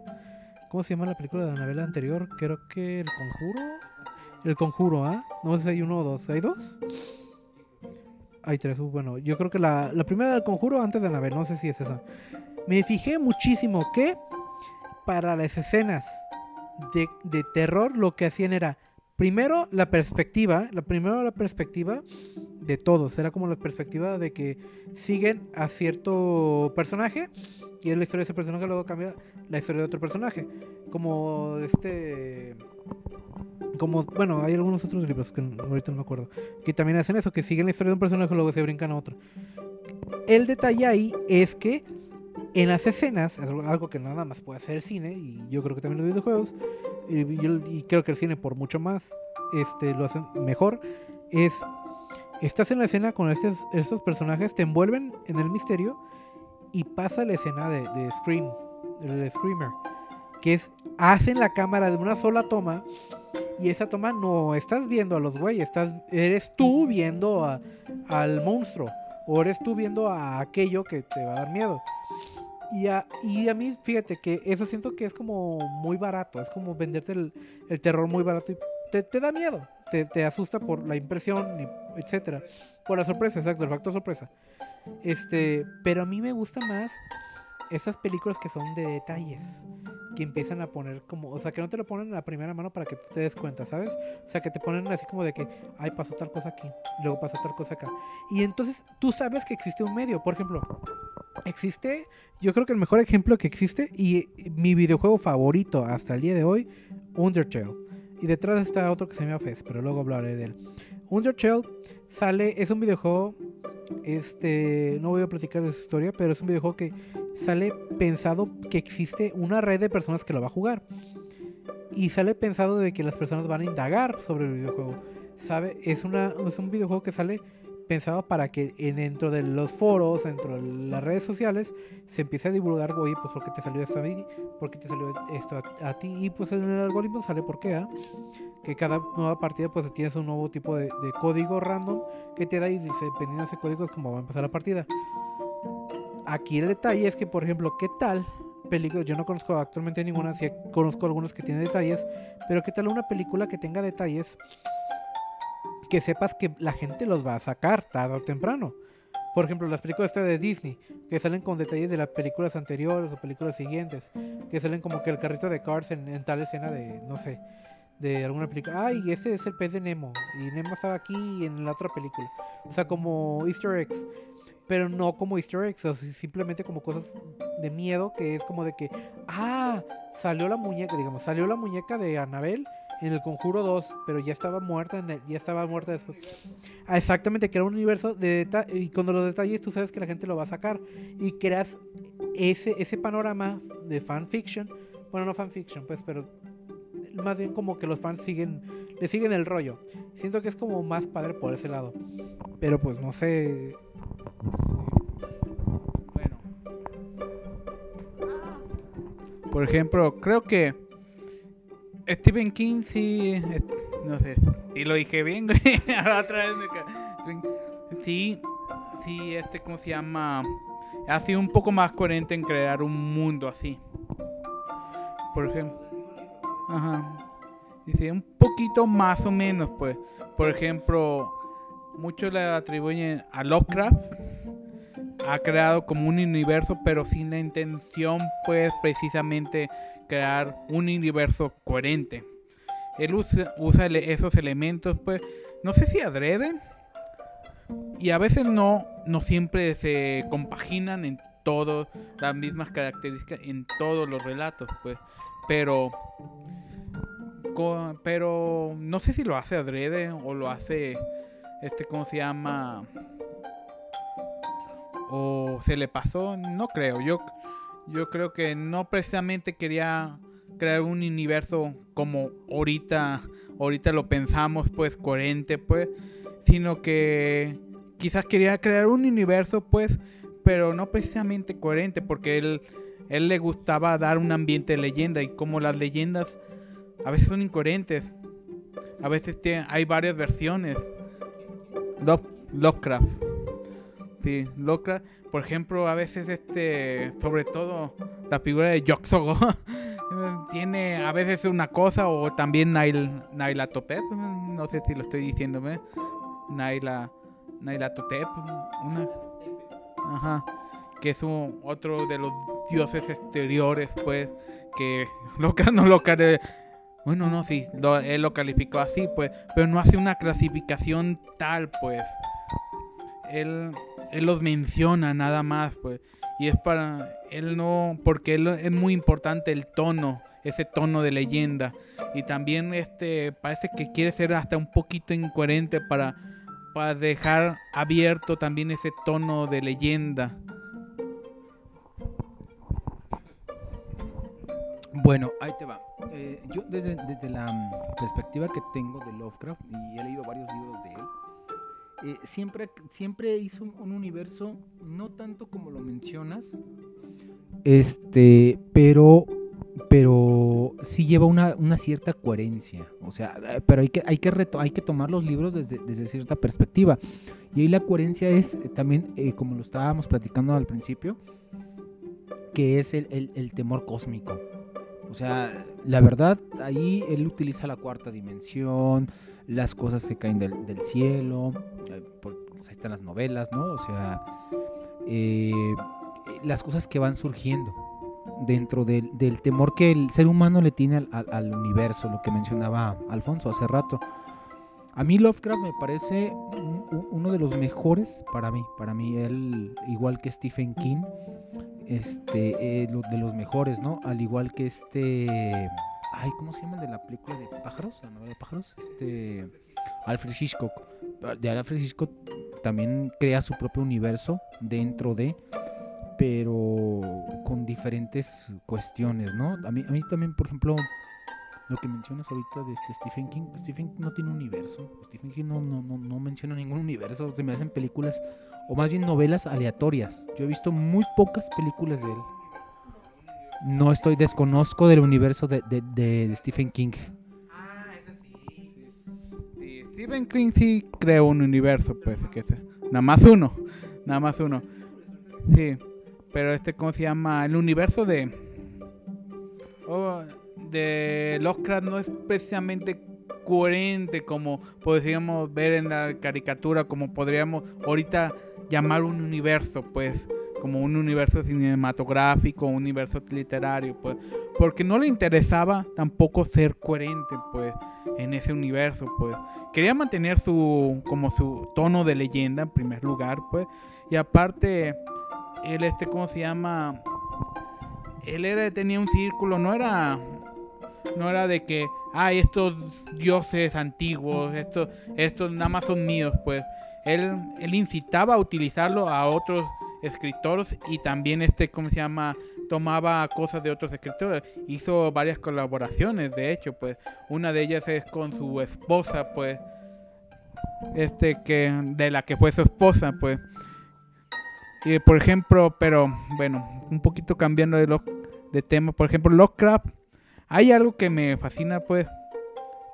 ¿Cómo se llama la película de Anabel anterior? Creo que El Conjuro. El Conjuro, ¿ah? No sé si hay uno o dos. ¿Hay dos? Hay tres. uh, Bueno, yo creo que la, la primera del Conjuro antes de Anabel. No sé si es esa. Me fijé muchísimo que para las escenas de, de terror lo que hacían era primero la perspectiva, la primero la perspectiva de todos, era como la perspectiva de que siguen a cierto personaje y es la historia de ese personaje luego cambia la historia de otro personaje, como este como bueno, hay algunos otros libros que ahorita no me acuerdo, que también hacen eso, que siguen la historia de un personaje y luego se brincan a otro. El detalle ahí es que en las escenas, es algo que nada más puede hacer el cine, y yo creo que también los videojuegos, y creo que el cine por mucho más este, lo hacen mejor, es, estás en la escena con estos, estos personajes, te envuelven en el misterio, y pasa la escena de, de Scream, el Screamer, que es, hacen la cámara de una sola toma, y esa toma no estás viendo a los güeyes, estás, eres tú viendo a- al monstruo. o eres tú viendo a aquello que te va a dar miedo. Y a, y a mí, fíjate que eso siento que es como muy barato, es como venderte el, el terror muy barato y te, te da miedo, te, te, asusta por la impresión, etcétera, por la sorpresa, exacto, el factor sorpresa. Este, pero a mí me gusta más esas películas que son de detalles que empiezan a poner como, o sea, que no te lo ponen en la primera mano para que tú te des cuenta, ¿sabes? O sea, que te ponen así como de que, ay, pasó tal cosa aquí, luego pasó tal cosa acá. Y entonces tú sabes que existe un medio, por ejemplo, existe, yo creo que el mejor ejemplo que existe y mi videojuego favorito hasta el día de hoy, Undertale. Y detrás está otro que se llama Fez, pero luego hablaré de él. Undertale sale, es un videojuego este, no voy a platicar de su historia, pero es un videojuego que sale pensado que existe una red de personas que lo va a jugar. Y sale pensado de que las personas van a indagar sobre el videojuego. ¿Sabe? Es, una, es un videojuego que sale pensado para que dentro de los foros, dentro de las redes sociales, se empiece a divulgar, oye, pues por qué te salió esto a mí, por qué te salió esto a, ti, y pues en el algoritmo sale por qué, ¿ah? que cada nueva partida pues tienes un nuevo tipo de, código random que te da y dice, dependiendo de ese código es como va a empezar la partida. Aquí el detalle es que, por ejemplo, ¿qué tal película? Yo no conozco actualmente ninguna, sí conozco algunas que tienen detalles, pero ¿qué tal una película que tenga detalles que sepas que la gente los va a sacar tarde o temprano? Por ejemplo, las películas de Disney, que salen con detalles de las películas anteriores o películas siguientes, que salen como que el carrito de Cars en tal escena de, no sé, de alguna película. Ay, ese es el pez de Nemo. Y Nemo estaba aquí en la otra película. O sea, como easter eggs. Pero no como easter eggs, o sea, simplemente como cosas de miedo que es como de que, ah, salió la muñeca, digamos, salió la muñeca de Anabel en el Conjuro 2, pero ya estaba muerta, en ya estaba muerta después. Ah, exactamente, era un universo de y cuando los detalles tú sabes que la gente lo va a sacar y creas ese ese panorama de fanfiction, bueno, no fanfiction, pues, pero más bien como que los fans siguen, le siguen el rollo. Siento que es como más padre por ese lado. Pero pues no sé. Bueno. Por ejemplo, creo que Stephen King sí. No sé si lo dije bien, otra vez me Sí, sí, este, ¿cómo se llama? Ha sido un poco más coherente en crear un mundo así. Por ejemplo. Ajá. Dice, un poquito más o menos, pues. Por ejemplo, muchos le atribuyen a Lovecraft. Ha creado como un universo, pero sin la intención, pues, precisamente crear un universo coherente. Él usa, usa esos elementos, pues, no sé si adrede. Y a veces no, no siempre se compaginan en todas las mismas características en todos los relatos, pues. Pero pero no sé si lo hace adrede o lo hace, este, ¿cómo se llama? O se le pasó, no creo. Yo, yo creo que no precisamente quería crear un universo como ahorita, ahorita lo pensamos, pues coherente, pues, sino que quizás quería crear un universo, pues, pero no precisamente coherente, porque él, él le gustaba dar un ambiente de leyenda y como las leyendas a veces son incoherentes. A veces hay varias versiones. Lovecraft. Sí, Lovecraft. Por ejemplo, a veces este, sobre todo la figura de Yoxogo tiene a veces una cosa o también Nail, Naila Topep, no sé si lo estoy diciéndome. Naila, Naila Topep, una, ajá, que es un, otro de los dioses exteriores, pues, que Lovecraft no lo de bueno, no, sí, él lo calificó así, pues, pero no hace una clasificación tal, pues. Él, él los menciona nada más, pues. Y es para, él no, porque es muy importante el tono, ese tono de leyenda. Y también este, parece que quiere ser hasta un poquito incoherente para, para dejar abierto también ese tono de leyenda. Bueno, ahí te va. Eh, yo desde, la mm, perspectiva que tengo de Lovecraft, y he leído varios libros de él, eh, siempre, siempre hizo un universo, no tanto como lo mencionas, este, pero, pero sí lleva una, una cierta coherencia. O sea, pero hay que, hay que, reto- hay que tomar los libros desde, desde cierta perspectiva. Y ahí la coherencia es eh, también, eh, como lo estábamos platicando al principio, que es el- el temor cósmico. O sea, la verdad, ahí él utiliza la cuarta dimensión, las cosas que caen del, cielo, eh, pues ahí están las novelas, ¿no? O sea, eh, las cosas que van surgiendo dentro del, del temor que el ser humano le tiene al, universo, lo que mencionaba Alfonso hace rato. A mí Lovecraft me parece un- uno de los mejores para mí, para mí él, igual que Stephen King, este, eh, lo- de los mejores, ¿no? Al igual que este, ay, ¿cómo se llama el de la película de pájaros? La novela pájaros, este, Alfred Hitchcock. De Alfred Hitchcock también crea su propio universo dentro de, pero con diferentes cuestiones, ¿no? A mí, a mí también, por ejemplo, lo que mencionas ahorita de este Stephen King, Stephen King no tiene un universo, Stephen King no, no, no, no menciona ningún universo, se me hacen películas, o más bien novelas aleatorias. Yo he visto muy pocas películas de él. No estoy, desconozco del universo de, de- Stephen King. Ah, ese sí. Sí, Stephen King sí creó un universo, pues, que es- nada más uno, nada más uno. Sí, pero este, ¿cómo se llama? El universo de... oh, de Lovecraft no es precisamente coherente como podríamos ver en la caricatura, como podríamos ahorita llamar un universo, pues, como un universo cinematográfico, un universo literario, pues, porque no le interesaba tampoco ser coherente, pues, en ese universo, pues. Quería mantener su como su tono de leyenda en primer lugar, pues, y aparte él este cómo se llama él era tenía un círculo, no era no era de que ay, estos dioses antiguos, estos estos nada más son míos, pues. Él él incitaba a utilizarlo a otros escritores y también este cómo se llama tomaba cosas de otros escritores. Hizo varias colaboraciones, de hecho, pues. Una de ellas es con su esposa, pues. Este que de la que fue su esposa, pues. Y por ejemplo, pero bueno, un poquito cambiando de de tema, por ejemplo, Lovecraft, hay algo que me fascina, pues,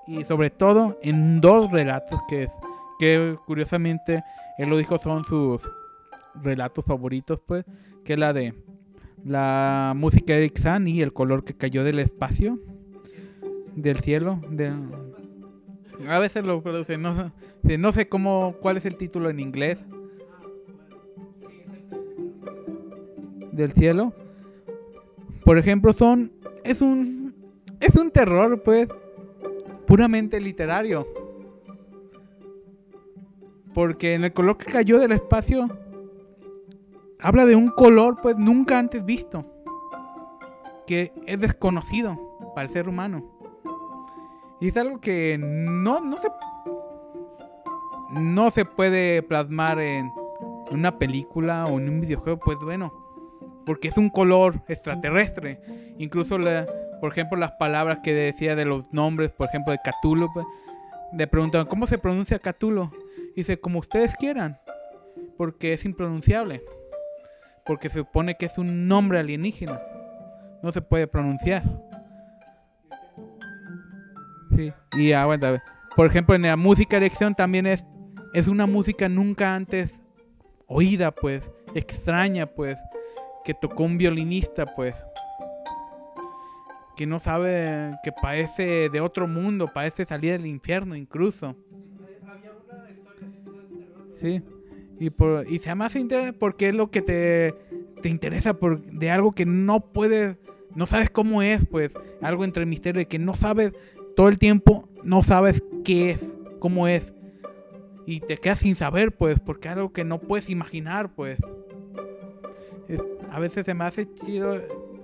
y sobre todo en dos relatos que es que curiosamente él lo dijo son sus relatos favoritos, pues, que es la de la música Eric San y el color que cayó del espacio, del cielo, de, a veces lo produce, no, no sé cómo, cuál es el título en inglés. Del cielo. Por ejemplo, son, es un, es un terror, pues, puramente literario. Porque en el color que cayó del espacio, habla de un color, pues, nunca antes visto. Que es desconocido para el ser humano. Y es algo que no, no se no se puede plasmar en una película o en un videojuego, pues bueno, porque es un color extraterrestre. Incluso, por ejemplo, las palabras que decía de los nombres, por ejemplo, de Cthulhu, pues, le preguntan, ¿cómo se pronuncia Cthulhu? Dice, como ustedes quieran, porque es impronunciable. Porque se supone que es un nombre alienígena. No se puede pronunciar. Sí, y aguanta. Por ejemplo, en la música elección también es, es una música nunca antes oída, pues, extraña, pues, que tocó un violinista, pues, que no sabe, que parece de otro mundo, parece salir del infierno incluso. Sí, y, por, y se llama así inter- porque es lo que te, te interesa por, de algo que no puedes, no sabes cómo es, pues, algo entre misterio de que no sabes todo el tiempo no sabes qué es, cómo es. Y te quedas sin saber, pues, porque es algo que no puedes imaginar, pues. Es- a veces se me hace chido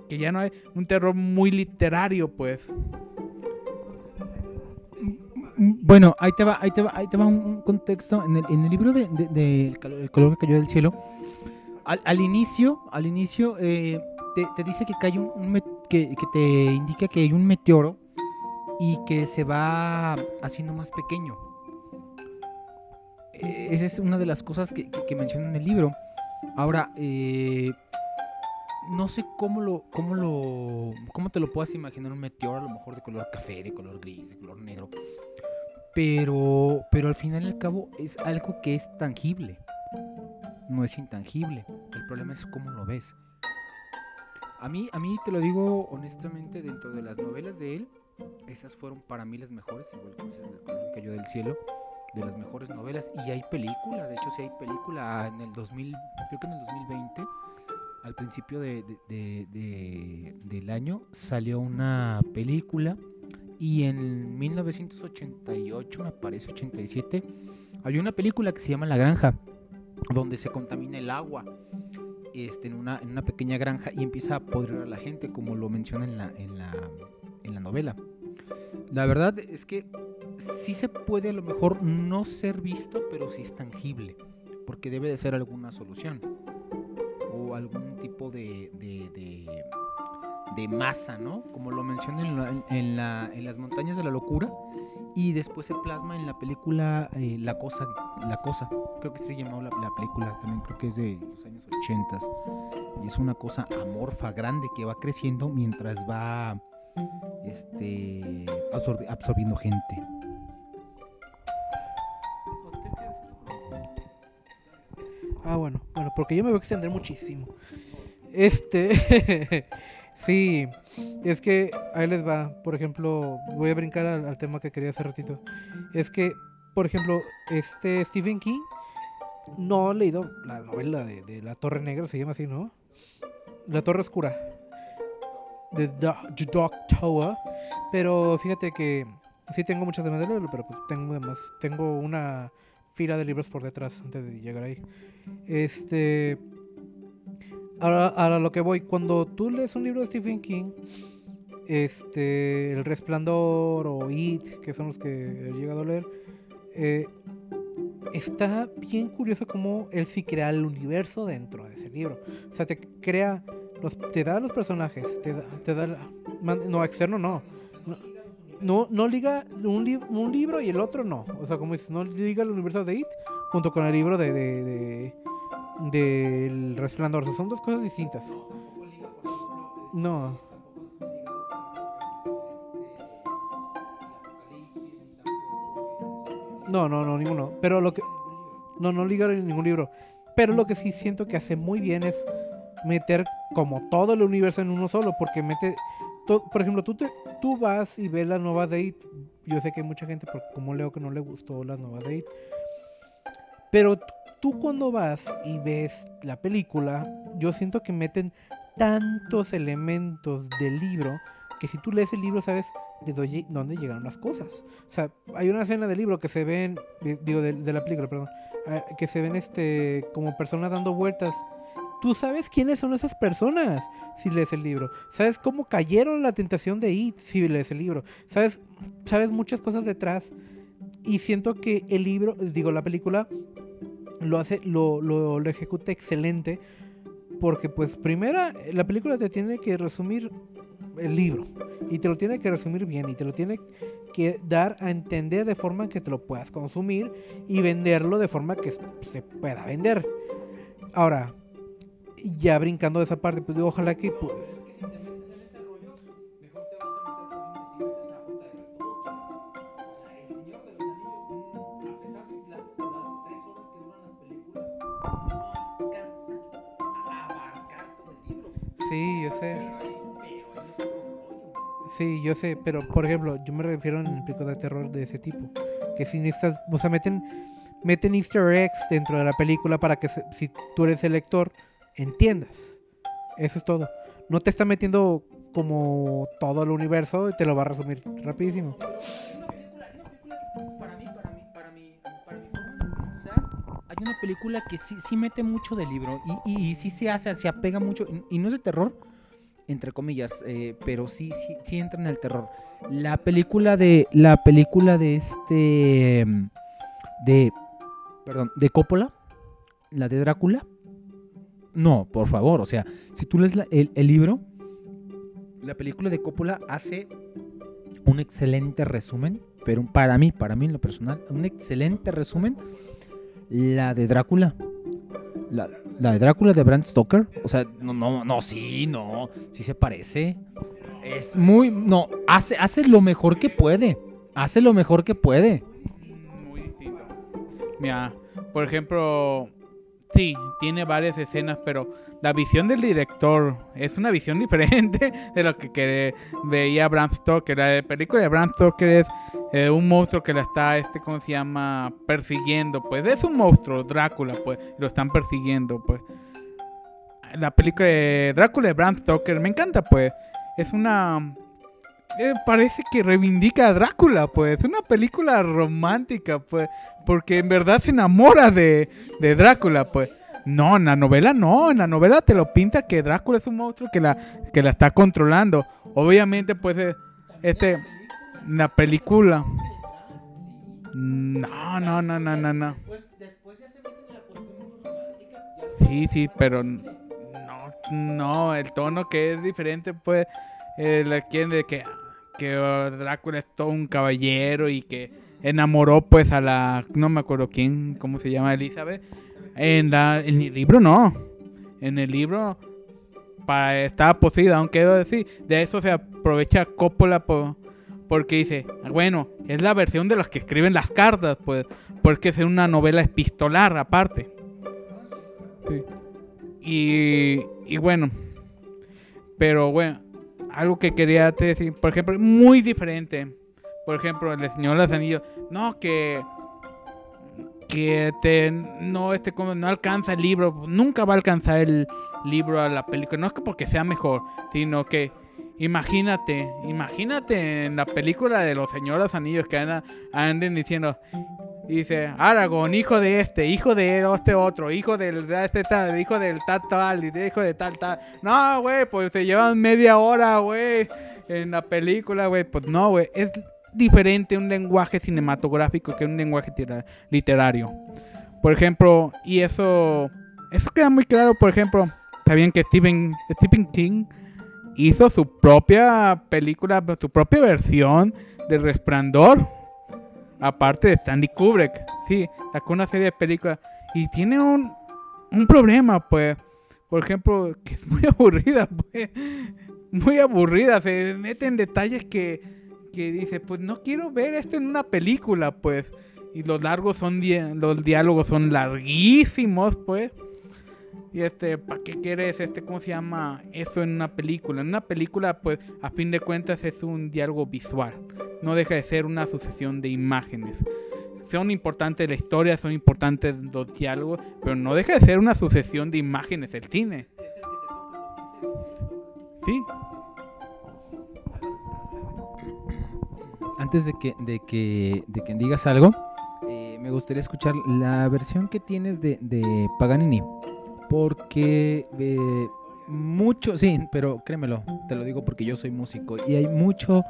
que ya no hay un terror muy literario, pues. Bueno, ahí te va, ahí te va, ahí te va un, contexto. En el, libro de, El color que cayó del cielo, al, inicio, al inicio eh, te, dice que cae un, que, te indica que hay un meteoro y que se va haciendo más pequeño. Eh, esa es una de las cosas que, que- que menciona en el libro. Ahora, eh, no sé cómo lo, cómo lo, cómo te lo puedas imaginar un meteoro a lo mejor de color café, de color gris, de color negro. Pero, pero al final y al cabo es algo que es tangible. No es intangible. El problema es cómo lo ves. A mí, a mí te lo digo honestamente, dentro de las novelas de él, esas fueron para mí las mejores, igual que cayó del cielo, de las mejores novelas. Y hay película, de hecho sí hay película en el 2000, creo que en el 2020 al principio de- de- del año salió una película y en 1988, me parece 87, había una película que se llama La Granja, donde se contamina el agua este, en, una, en una pequeña granja y empieza a podrir a la gente, como lo menciona en la, en la, en la novela. La verdad es que sí se puede a lo mejor no ser visto, pero sí es tangible, porque debe de ser alguna solución o algún tipo de- de masa, ¿no? Como lo menciona en, la- en la- en las montañas de la locura y después se plasma en la película eh, La Cosa, La Cosa, creo que se llamó la, la película, también creo que es de los años 80 y es una cosa amorfa, grande, que va creciendo mientras va este, absorbi- absorbiendo gente. Ah, bueno, bueno, porque yo me voy a extender muchísimo. Este, sí, es que ahí les va. Por ejemplo, voy a brincar al, tema que quería hace ratito. Es que, por ejemplo, este Stephen King no ha leído la novela de, La Torre Negra, se llama así, ¿no? La Torre Oscura. The Dark Tower. Pero fíjate que sí tengo muchas ganas de leerlo, pero pues tengo, además, tengo una fila de libros por detrás antes de llegar ahí. Este. Ahora, ahora lo que voy, cuando tú lees un libro de Stephen King, este, El Resplandor o It, que son los que he llegado a leer, eh, está bien curioso cómo él sí crea el universo dentro de ese libro. O sea, te crea, los, te da los personajes, te da, te da la- no, externo no. No, no, liga un, li- un libro y el otro no. O sea, como dices, no liga el universo de It junto con el libro de- del resplandor. O sea, son dos cosas distintas. No. No, no, no, ninguno. Pero lo que. No, no liga en ningún libro. Pero lo que sí siento que hace muy bien es meter como todo el universo en uno solo. Porque mete. por ejemplo, tú, te, tú vas y ves la nueva Date. Yo sé que hay mucha gente, como leo que no le gustó la nueva Date. Pero tú cuando vas y ves la película, yo siento que meten tantos elementos del libro que si tú lees el libro sabes de dónde, llegaron las cosas. O sea, hay una escena del libro que se ven, digo, de, de la película, perdón, eh, que se ven este como personas dando vueltas. Tú sabes quiénes son esas personas si lees el libro. Sabes cómo cayeron la tentación de It si lees el libro. Sabes, sabes muchas cosas detrás. Y siento que el libro, digo, la película lo hace, lo, lo, ejecuta excelente. Porque, pues, primera, la película te tiene que resumir el libro. Y te lo tiene que resumir bien. Y te lo tiene que dar a entender de forma que te lo puedas consumir. Y venderlo de forma que se pueda vender. Ahora, ya brincando de esa parte, pues digo, ojalá que. pues, yo sé. Sí, yo sé, pero por ejemplo, yo me refiero en películas de terror de ese tipo. Que si necesitas, o sea, meten, meten easter eggs dentro de la película para que se- si tú eres el lector, entiendas. Eso es todo. No te está metiendo como todo el universo y te lo va a resumir rapidísimo. Hay una película que sí, sí mete mucho del libro y, y, y sí se hace, se apega mucho, y, y no es de terror, entre comillas, eh, pero sí, sí, sí entra en el terror. La película de, la película de este, em, de, perdón, de Coppola, la de Drácula. No, por favor, o sea, si tú lees el, el libro, la película de Coppola hace un excelente resumen, pero para mí, para mí en lo personal, un excelente resumen, la de Drácula. La, la de Drácula de Bram Stoker. O sea, no, no, no, sí, no. Sí se parece. Es muy. No, hace, hace lo mejor que puede. Hace lo mejor que puede. Muy distinto. Mira, por ejemplo, sí, tiene varias escenas, pero la visión del director es una visión diferente de lo que, veía Bram Stoker. La película de Bram Stoker es eh, un monstruo que la está, este, ¿cómo se llama? Persiguiendo. Pues es un monstruo, Drácula, pues, lo están persiguiendo, pues. La película de Drácula de Bram Stoker me encanta, pues. Es una eh, parece que reivindica a Drácula, pues. Es una película romántica, pues. Porque en verdad se enamora de, de Drácula, pues. No, en la novela no. En la novela te lo pinta que Drácula es un monstruo que la, que la está controlando. Obviamente, pues, eh, este. La película. No, no, no, no, no, no. Sí, sí, pero no, no, el tono que es diferente, pues, eh, le quieren de que, que uh, Drácula es todo un caballero y que enamoró, pues, a la, no me acuerdo quién, cómo se llama, Elizabeth. En, la, en el libro no. En el libro para, estaba poseída, aunque debo decir, de eso se aprovecha Coppola por, porque dice, bueno, es la versión de los que escriben las cartas, pues, porque es una novela epistolar aparte. Sí. Y, y bueno, pero bueno, algo que quería te decir, por ejemplo, muy diferente. Por ejemplo, el Señor de los Anillos, no que que te no este no alcanza el libro, nunca va a alcanzar el libro a la película, no es que porque sea mejor, sino que imagínate, imagínate en la película de los Señores Anillos que andan, anden diciendo y dice, Aragorn, hijo de este, hijo de este otro, hijo del de este tal, hijo del tal tal, hijo de tal tal. No, güey, pues se llevan media hora, güey, en la película, güey. Pues no, güey, es diferente un lenguaje cinematográfico que un lenguaje literario. Por ejemplo, y eso, eso queda muy claro, por ejemplo, bien que Stephen, Stephen King hizo su propia película, su propia versión de Resplandor. Aparte de Stanley Kubrick. Sí, sacó una serie de películas. Y tiene un, un problema, pues. Por ejemplo, que es muy aburrida, pues. Muy aburrida. Se mete en detalles que, que dice, pues no quiero ver esto en una película, pues. Y los largos son los diálogos son larguísimos, pues. Y este, ¿para qué quieres este, cómo se llama eso en una película? En una película, pues, a fin de cuentas es un diálogo visual. No deja de ser una sucesión de imágenes. Son importantes la historia, son importantes los diálogos, pero no deja de ser una sucesión de imágenes el cine. Sí, Antes de que, de que, de que digas algo, eh, me gustaría escuchar la versión que tienes de, de Paganini. Porque eh, mucho, sí, pero créemelo, te lo digo porque yo soy músico y hay mucho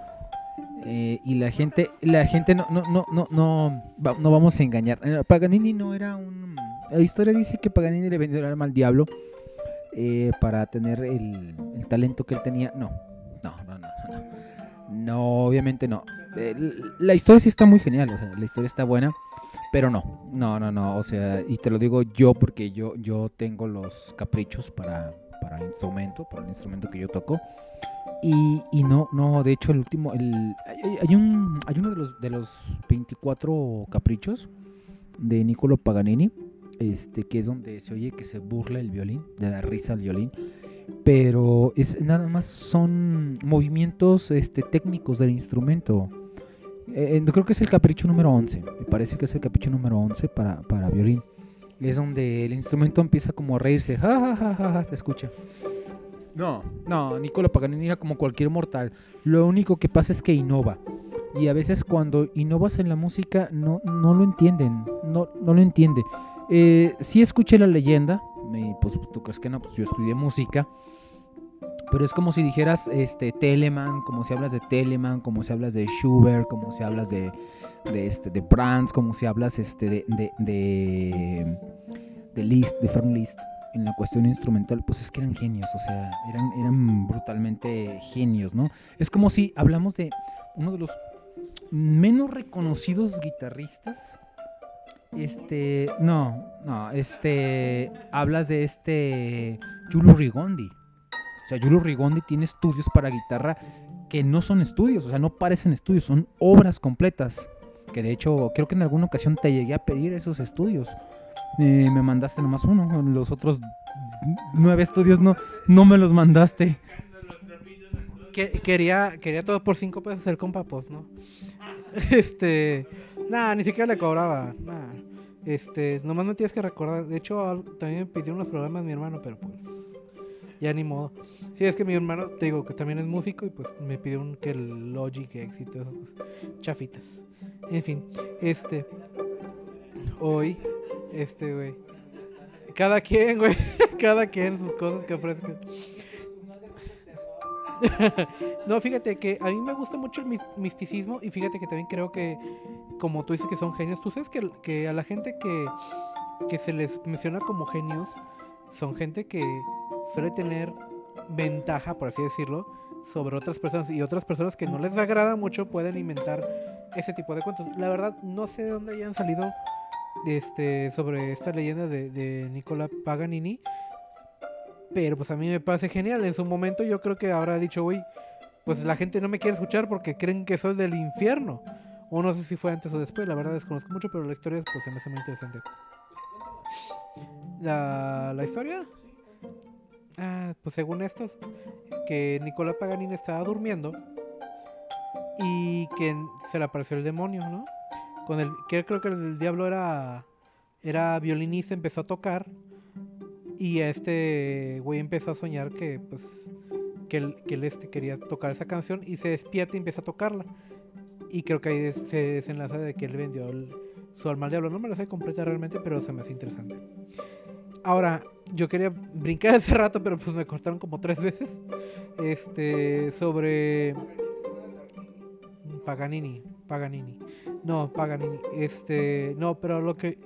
eh, y la gente, la gente no, no, no, no, no, no vamos a engañar. Eh, Paganini no era un, la historia dice que Paganini le vendió el alma al diablo eh, para tener el, talento que él tenía. No, no, no, no, no. No, obviamente no. La historia sí está muy genial, la historia está buena, pero no, no, no, no, o sea, y te lo digo yo porque yo, yo tengo los caprichos para, para instrumento, para el instrumento que yo toco, y, y no, no, de hecho el último, el, hay, hay un, hay uno de los, de los 24 caprichos de Niccolo Paganini, este, que es donde se oye que se burla el violín, le da risa al violín, pero es nada más son movimientos este, técnicos del instrumento. Eh, creo que es el capricho número 11, me parece que es el capricho número 11 para, para violín. Es donde el instrumento empieza como a reírse, ja, ja, ja, se escucha. No, no, Niccolo Paganini era como cualquier mortal. Lo único que pasa es que innova. Y a veces cuando innovas en la música no, no lo entienden, no, no lo entiende. Eh, sí escuché la leyenda, y pues tú crees que no, pues yo estudié música. Pero es como si dijeras este Telemann, como si hablas de Telemann, como si hablas de Schubert, como si hablas de, de este de Brahms, como si hablas este de de, de, de Liszt, de Frank Liszt en la cuestión instrumental, pues es que eran genios, o sea, eran, eran brutalmente genios, ¿no? Es como si hablamos de uno de los menos reconocidos guitarristas Este, no, no, este, hablas de este Giulio Rigondi. O sea, Giulio Rigondi tiene estudios para guitarra que no son estudios, o sea, no parecen estudios, son obras completas. Que de hecho, creo que en alguna ocasión te llegué a pedir esos estudios. Eh, me mandaste nomás uno, los otros nueve estudios no, no me los mandaste. Que- quería, quería todo por cinco pesos el compa, pues, ¿no? Este, nada, ni siquiera le cobraba, nada. Este, nomás me tienes que recordar. De hecho, también me pidió unos programas mi hermano, pero pues, ya ni modo. Sí, es que mi hermano, te digo, que también es músico y pues me pidió un que el Logic X y todas esas. Chafitas. En fin, este, hoy, este, güey. Cada quien, güey. Cada quien sus cosas que ofrezcan. No, fíjate que a mí me gusta mucho el mis- misticismo y fíjate que también creo que, como tú dices que son genios, tú sabes que, que a la gente que, que se les menciona como genios son gente que suele tener ventaja, por así decirlo, sobre otras personas y otras personas que no les agrada mucho pueden inventar ese tipo de cuentos. La verdad, no sé de dónde hayan salido este, sobre esta leyenda de, de Nicola Paganini. Pero pues a mí me parece genial. En su momento yo creo que habrá dicho, uy, pues la gente no me quiere escuchar porque creen que soy del infierno. O no sé si fue antes o después, la verdad desconozco mucho, pero la historia pues se me hace muy interesante. La, la historia, ah, pues según estos, que Nicolás Paganini estaba durmiendo y que se le apareció el demonio, ¿no? Con el, que creo que el diablo era, era violinista, empezó a tocar y este güey empezó a soñar que pues que él, que él este quería tocar esa canción y se despierta y empieza a tocarla. Y creo que ahí se desenlaza de que él vendió el- su alma al diablo. No me la sé completa realmente, pero se me hace interesante. Ahora, yo quería brincar hace rato, pero pues me cortaron como tres veces. Este, sobre Paganini, Paganini. No, Paganini. Este, no, pero lo que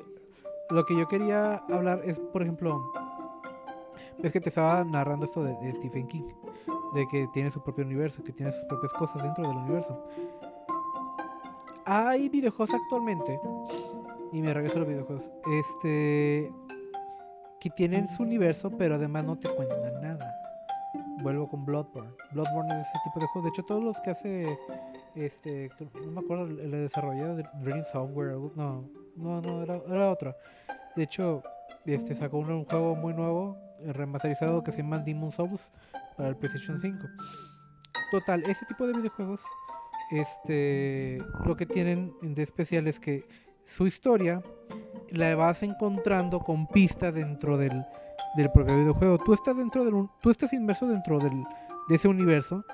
lo que yo quería hablar es, por ejemplo, ves que te estaba narrando esto de, de Stephen King, de que tiene su propio universo, que tiene sus propias cosas dentro del universo. Hay videojuegos actualmente, y me regreso a los videojuegos, este, que tienen su universo, pero además no te cuentan nada. Vuelvo con Bloodborne. Bloodborne es ese tipo de juego. De hecho, todos los que hace, este, no me acuerdo, el, desarrollador de Dream Software, no, no, no, era, era otro. De hecho, este sacó un, un juego muy nuevo, eh, remasterizado, que se llama Demon Souls para el PlayStation 5. Total, ese tipo de videojuegos, este, lo que tienen de especial es que su historia la vas encontrando con pistas dentro del, del propio videojuego. Tú estás dentro del, tú estás inmerso dentro del, de ese universo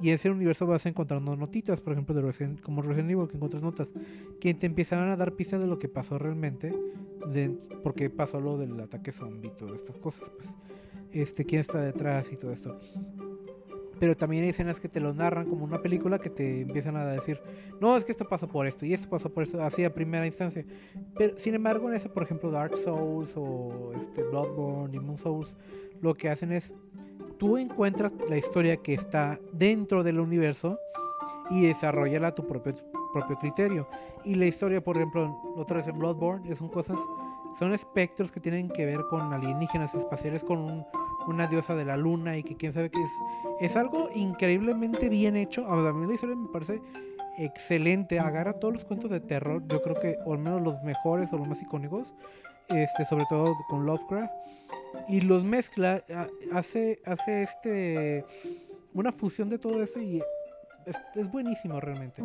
y en ese universo vas encontrando notitas, por ejemplo, de Resident- como Resident Evil, que encuentras notas que te empiezan a dar pistas de lo que pasó realmente, de por qué pasó lo del ataque zombie, todas estas cosas, pues, este, quién está detrás y todo esto. Pero también hay escenas que te lo narran como una película que te empiezan a decir, no, es que esto pasó por esto y esto pasó por esto, así a primera instancia. Pero sin embargo, en ese, por ejemplo, Dark Souls o este Bloodborne, Demon Souls, lo que hacen es, tú encuentras la historia que está dentro del universo y desarrollala a tu propio, propio criterio. Y la historia, por ejemplo, otra vez en Bloodborne, son cosas, son espectros que tienen que ver con alienígenas espaciales, con un- una diosa de la luna y que quién sabe qué es. Es algo increíblemente bien hecho. A mí la historia me parece excelente. Agarra todos los cuentos de terror, yo creo que, o al menos los mejores o los más icónicos, este, sobre todo con Lovecraft, y los mezcla, ha- hace, hace este, una fusión de todo eso y es, es buenísimo realmente.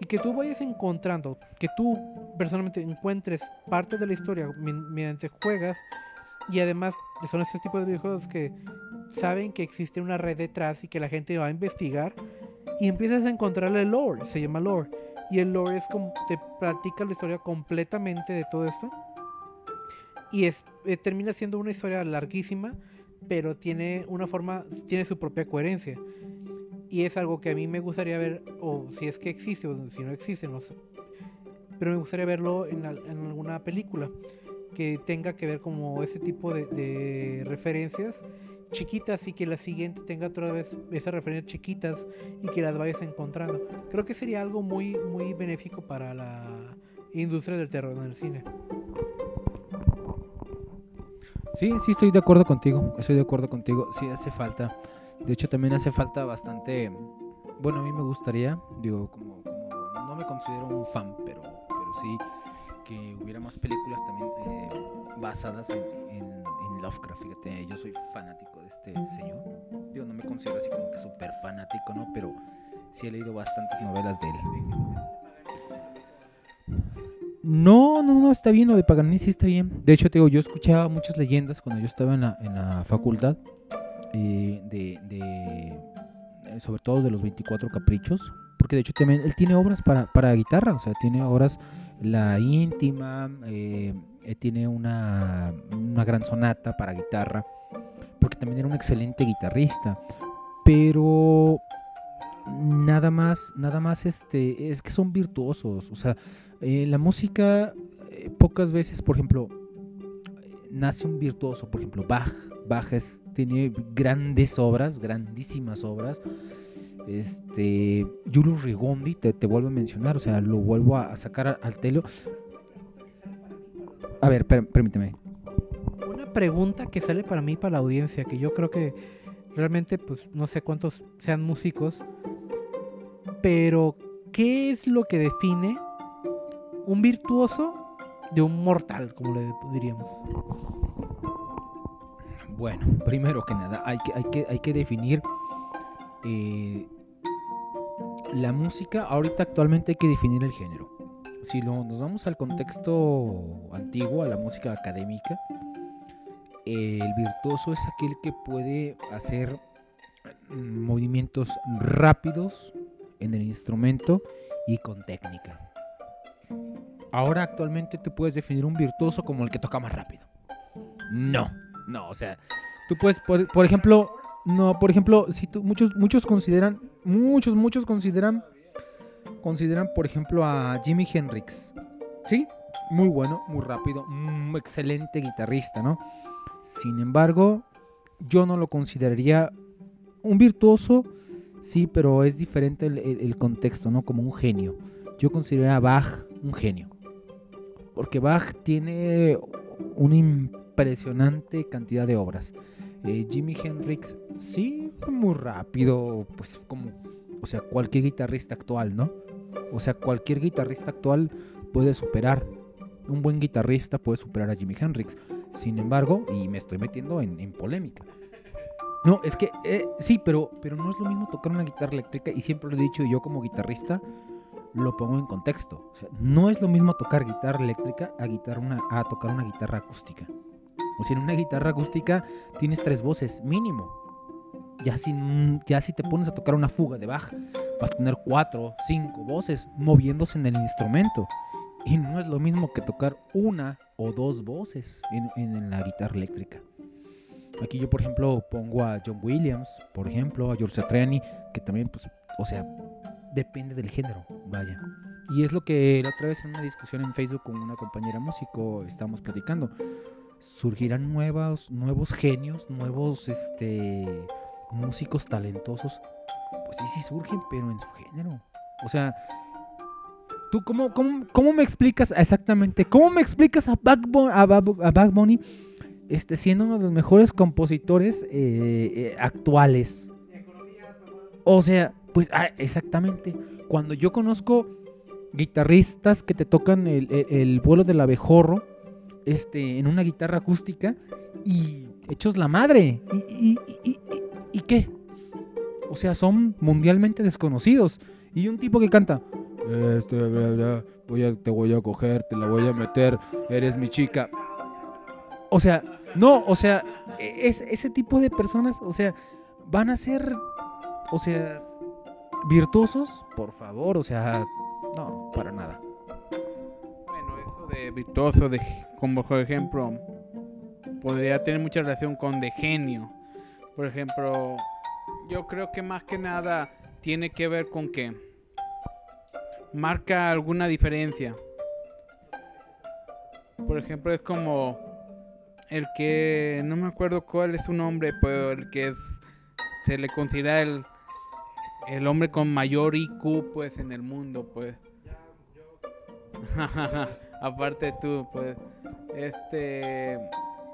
Y que tú vayas encontrando, que tú personalmente encuentres parte de la historia mediante juegas y además son este tipo de videojuegos que saben que existe una red detrás y que la gente va a investigar y empiezas a encontrarle lore, se llama lore. Y el lore es como te platica la historia completamente de todo esto. Y es, eh, termina siendo una historia larguísima, pero tiene una forma, tiene su propia coherencia. Y es algo que a mí me gustaría ver, o si es que existe, o si no existe, no sé. Pero me gustaría verlo en, en alguna película que tenga que ver como ese tipo de, referencias chiquitas y que la siguiente tenga otra vez esas referencias chiquitas y que las vayas encontrando. Creo que sería algo muy, muy benéfico para la industria del terror en el cine. Sí, sí, estoy de acuerdo contigo. Estoy de acuerdo contigo. Sí, hace falta. De hecho, también hace falta bastante. Bueno, a mí me gustaría, digo, como, como no me considero un fan, pero, pero sí que hubiera más películas también eh, basadas en, Lovecraft. Fíjate, yo soy fanático de este señor. Yo no me considero así como que súper fanático, ¿no? Pero sí he leído bastantes novelas de él. No, no, no, está bien, lo de Paganini sí está bien. De hecho, te digo, yo escuchaba muchas leyendas cuando yo estaba en la, en la facultad, eh, de, de- eh, sobre todo de los 24 caprichos, porque de hecho también él tiene obras para, para guitarra, o sea, tiene obras, la íntima, eh, eh, tiene una, una gran sonata para guitarra, porque también era un excelente guitarrista, pero nada más, nada más este, es que son virtuosos, o sea, eh, la música pocas veces, por ejemplo, nace un virtuoso, por ejemplo, Bach. Bach es- tiene grandes obras, grandísimas obras. Este, Julius Rigondi, te, te vuelvo a mencionar, o sea, lo vuelvo a, sacar al telo. A ver, per- permíteme. Una pregunta que sale para mí, para la audiencia, que yo creo que realmente, pues no sé cuántos sean músicos, pero ¿qué es lo que define un virtuoso de un mortal, como le diríamos? Bueno, primero que nada, hay que, hay que, hay que definir eh, la música. Ahorita actualmente hay que definir el género. Si lo- nos vamos al contexto antiguo, a la música académica, el virtuoso es aquel que puede hacer mm, movimientos rápidos en el instrumento y con técnica. Ahora actualmente tú puedes definir un virtuoso como el que toca más rápido. No, no, o sea, tú puedes, por, ejemplo, no, por ejemplo, si tú, muchos, muchos consideran, muchos, muchos consideran, consideran, por ejemplo, a Jimi Hendrix, ¿sí? Muy bueno, muy rápido, un excelente guitarrista, ¿no? Sin embargo, yo no lo consideraría un virtuoso, sí, pero es diferente el contexto, ¿no? Como un genio. Yo considero a Bach un genio. Porque Bach tiene una impresionante cantidad de obras. Eh, Jimi Hendrix, sí, muy rápido, pues como, o sea, cualquier guitarrista actual, ¿no? O sea, cualquier guitarrista actual puede superar. Un buen guitarrista puede superar a Jimi Hendrix. Sin embargo, y me estoy metiendo en, polémica. No, es que eh, sí, pero, pero no es lo mismo tocar una guitarra eléctrica y siempre lo he dicho yo como guitarrista lo pongo en contexto. O sea, no es lo mismo tocar guitarra eléctrica a, una, a tocar una guitarra acústica. O sea, en una guitarra acústica tienes tres voces, mínimo. Ya si, ya si te pones a tocar una fuga de Bach, vas a tener cuatro, cinco voces moviéndose en el instrumento. Y no es lo mismo que tocar una o dos voces en, en la guitarra eléctrica. Aquí yo, por ejemplo, pongo a John Williams, por ejemplo, a George Satriani, que también, pues, o sea, depende del género, vaya. Y es lo que la otra vez en una discusión en Facebook con una compañera músico estábamos platicando. Surgirán nuevos, nuevos genios, nuevos este, músicos talentosos. Pues sí, sí surgen, pero en su género. O sea, ¿tú cómo, cómo, cómo me explicas exactamente? ¿Cómo me explicas a Bunny, a Bunny, este, siendo uno de los mejores compositores eh, eh, actuales? O sea, pues ah, exactamente. Cuando yo conozco guitarristas que te tocan el, el- el vuelo del abejorro este, en una guitarra acústica y hechos la madre. ¿Y, y, y- y- qué? O sea, son mundialmente desconocidos. Y un tipo que canta, este, voy a, te voy a coger, te la voy a meter, eres mi chica. O sea, no, o sea, e- es, ese tipo de personas, o sea, van a ser, o sea, virtuosos, por favor, o sea, no, para nada. De virtuoso, de, como por ejemplo, podría tener mucha relación con de genio. Por ejemplo, yo creo que más que nada tiene que ver con que marca alguna diferencia. Por ejemplo, es como el que, no me acuerdo cuál es su nombre, pero el que es- se le considera el, el hombre con mayor IQ pues en el mundo, pues. Aparte tú, pues, este,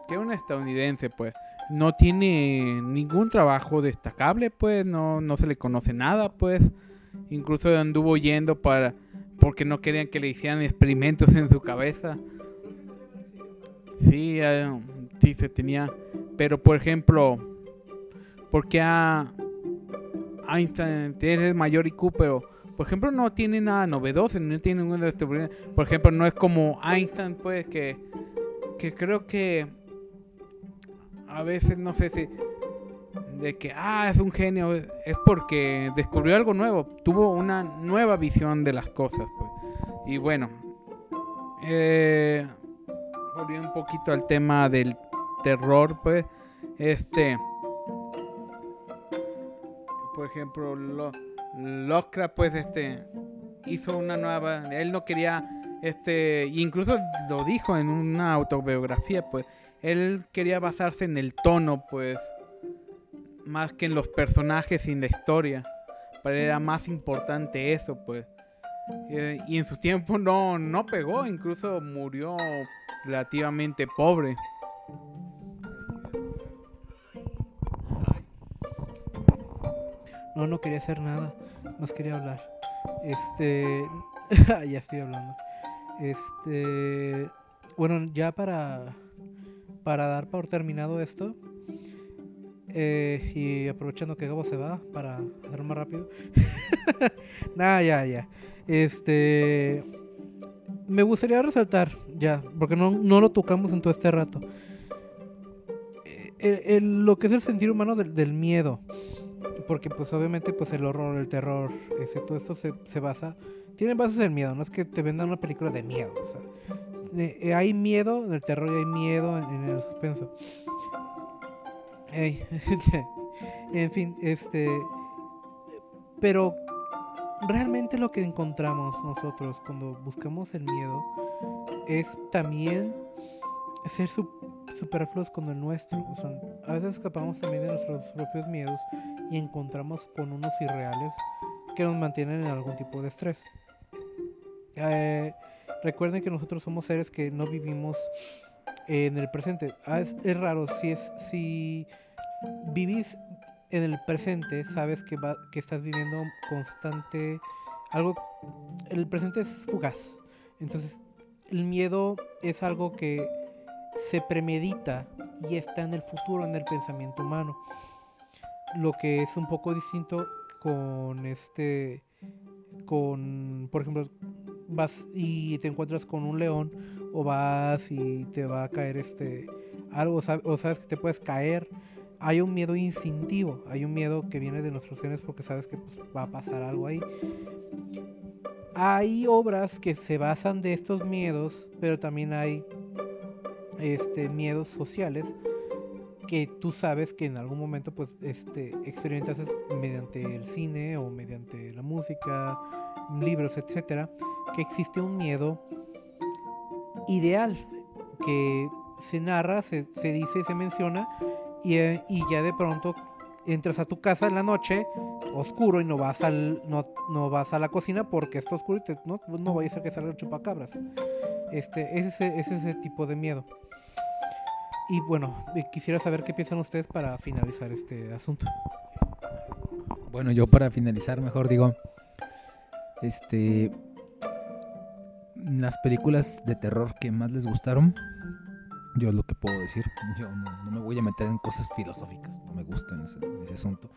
que un estadounidense, pues, no tiene ningún trabajo destacable, pues, no, no se le conoce nada, pues, incluso anduvo yendo para, porque no querían que le hicieran experimentos en su cabeza. Sí, eh, sí se tenía, pero por ejemplo, porque a Einstein es mayor IQ, pero por ejemplo no tiene nada novedoso, no tiene ninguna Por ejemplo, no es como Einstein, pues que, que creo que a veces no sé si de que ah es un genio es porque descubrió algo nuevo, tuvo una nueva visión de las cosas, pues. Y bueno, eh, volviendo un poquito al tema del terror, pues este por ejemplo, lo, Lovecraft pues este hizo una nueva, él no quería este, incluso lo dijo en una autobiografía, pues él quería basarse en el tono, pues más que en los personajes y en la historia. Para era más importante eso, pues. Y, en su tiempo no, no pegó, incluso murió relativamente pobre. No, no quería hacer nada, más quería hablar. Este, ya estoy hablando. Este, bueno, ya para para dar por terminado esto eh, y aprovechando que Gabo se va para hacerlo más rápido. Nada, ya, ya. Este, me gustaría resaltar ya, porque no, no lo tocamos en todo este rato. Eh, lo que es el sentir humano del, del miedo porque pues obviamente pues el horror, el terror, ese, todo esto se, se basa, tiene bases en miedo, no es que te vendan una película de miedo, o sea, eh, hay miedo en el terror y hay miedo en, el suspenso. en fin, este, pero realmente lo que encontramos nosotros cuando buscamos el miedo es también ser superfluos con el nuestro. A veces escapamos también de nuestros propios miedos y encontramos con unos irreales que nos mantienen en algún tipo de estrés. Eh, recuerden que nosotros somos seres que no vivimos en el presente. Ah, es, raro, si, es, si vivís en el presente, sabes que, va, que estás viviendo constante algo. El presente es fugaz. Entonces, el miedo es algo que se premedita y está en el futuro, en el pensamiento humano. Lo que es un poco distinto con este, con, por ejemplo, vas y te encuentras con un león o vas y te va a caer este, algo, o sabes que te puedes caer. Hay un miedo instintivo, hay un miedo que viene de nuestros genes porque sabes que pues, va a pasar algo ahí. Hay obras que se basan de estos miedos, pero también hay este, miedos sociales que tú sabes que en algún momento pues este experimentas mediante el cine o mediante la música, libros, etcétera, que existe un miedo ideal que se narra, se, se dice, se menciona y, eh, y, ya de pronto entras a tu casa en la noche oscuro y no vas al no, no vas a la cocina porque está oscuro y no, no vaya a ser que salga el chupacabras. Este, es ese, es ese tipo de miedo. Y bueno, eh, quisiera saber qué piensan ustedes para finalizar este asunto. Bueno, yo para finalizar, mejor digo, este, las películas de terror que más les gustaron, yo es lo que puedo decir. Yo no, me voy a meter en cosas filosóficas, no me gusta ese, ese, asunto.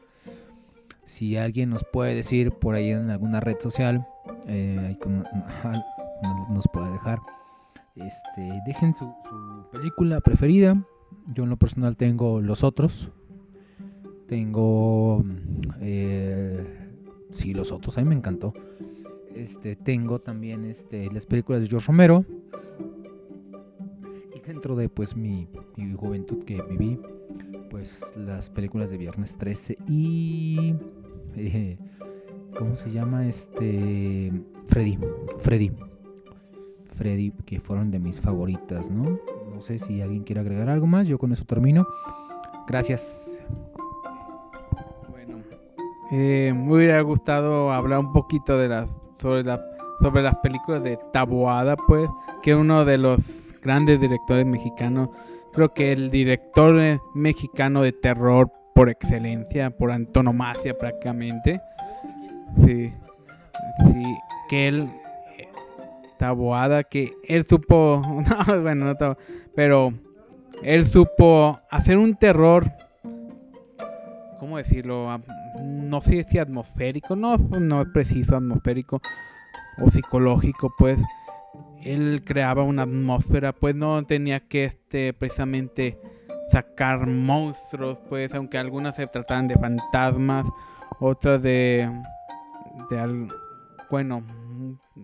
Si alguien nos puede decir por ahí en alguna red social, eh, nos puede dejar este, dejen su, película preferida. Yo en lo personal tengo Los Otros. Tengo... Eh, sí, Los Otros, a mí me encantó. Este, tengo también este, las películas de George Romero. Y dentro de pues mi, juventud que viví, pues las películas de Viernes 13 y... Eh, ¿Cómo se llama? Este... Freddy. Freddy. Freddy, que fueron de mis favoritas, ¿no? No sé si alguien quiere agregar algo más, yo con eso termino. Gracias. Bueno, eh, me hubiera gustado hablar un poquito de la, sobre la sobre las películas de Taboada, pues, que es uno de los grandes directores mexicanos. Creo que el director eh, mexicano de terror por excelencia, por antonomasia prácticamente. Sí, sí, que él, Taboada, que él supo, no, bueno, no Tabo- pero él supo hacer un terror, ¿cómo decirlo? Am- No sé si atmosférico, no, pues, no es preciso atmosférico o psicológico, pues. Él creaba una atmósfera, pues no tenía que este precisamente sacar monstruos, pues, aunque algunas se trataban de fantasmas, otras de, de bueno,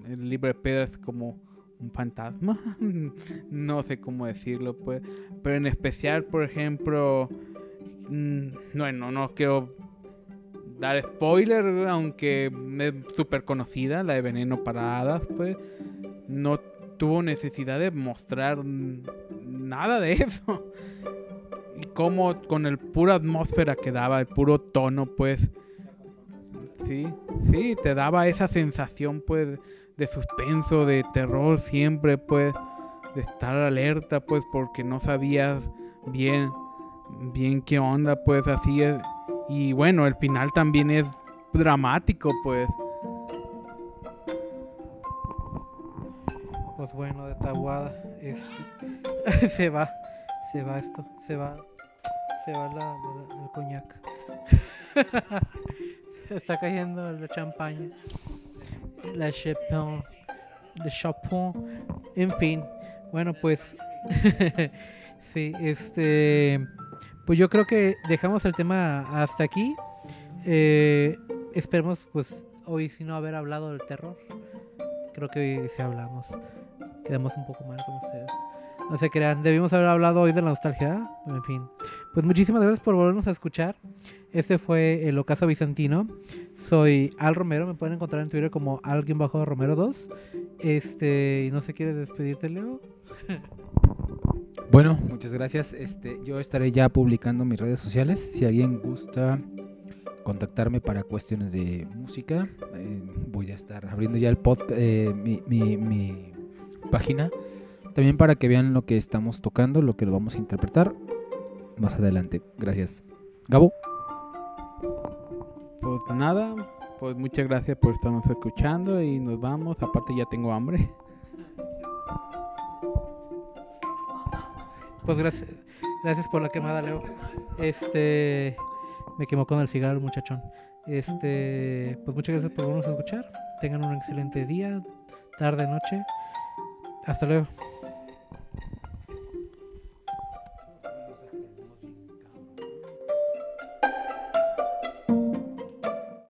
el libro de Pedro es como un fantasma, no sé cómo decirlo, pues, pero en especial, por ejemplo, mm, bueno, no quiero dar spoiler, aunque es súper conocida, la de Veneno para Hadas, pues, no tuvo necesidad de mostrar nada de eso. Y como con el pura atmósfera que daba, el puro tono, pues, sí, sí, te daba esa sensación, pues, de suspenso, de terror siempre, pues, de estar alerta, pues, porque no sabías bien, bien qué onda, pues, así es. Y bueno, el final también es dramático, pues. Pues bueno, de Tabuada, este, se va, se va esto, se va, se va la, el coñac. está cayendo la champaña, la chapon, el chapon, en fin. Bueno, pues, sí, este, pues yo creo que dejamos el tema hasta aquí. Eh, esperemos, pues, hoy si no haber hablado del terror. Creo que hoy sí hablamos quedamos un poco mal con ustedes. No se crean, debimos haber hablado hoy de la nostalgia. En fin, pues muchísimas gracias por volvernos a escuchar. Este fue el Ocaso Bizantino. Soy Al Romero, me pueden encontrar en Twitter como alguien-romero2. Este, y no sé, ¿quieres despedirte, Leo? Bueno, muchas gracias. Este, yo estaré ya publicando mis redes sociales. Si alguien gusta contactarme para cuestiones de música, eh, voy a estar abriendo ya el podcast, mi, mi- mi página. También para que vean lo que estamos tocando, lo que lo vamos a interpretar más adelante. Gracias. Gabo. Pues nada, pues muchas gracias por estarnos escuchando y nos vamos. Aparte ya tengo hambre. Pues gracias, gracias por la quemada, Leo. Este, me quemó con el cigarro, muchachón. Este, pues muchas gracias por volvernos a escuchar. Tengan un excelente día, tarde, noche. Hasta luego.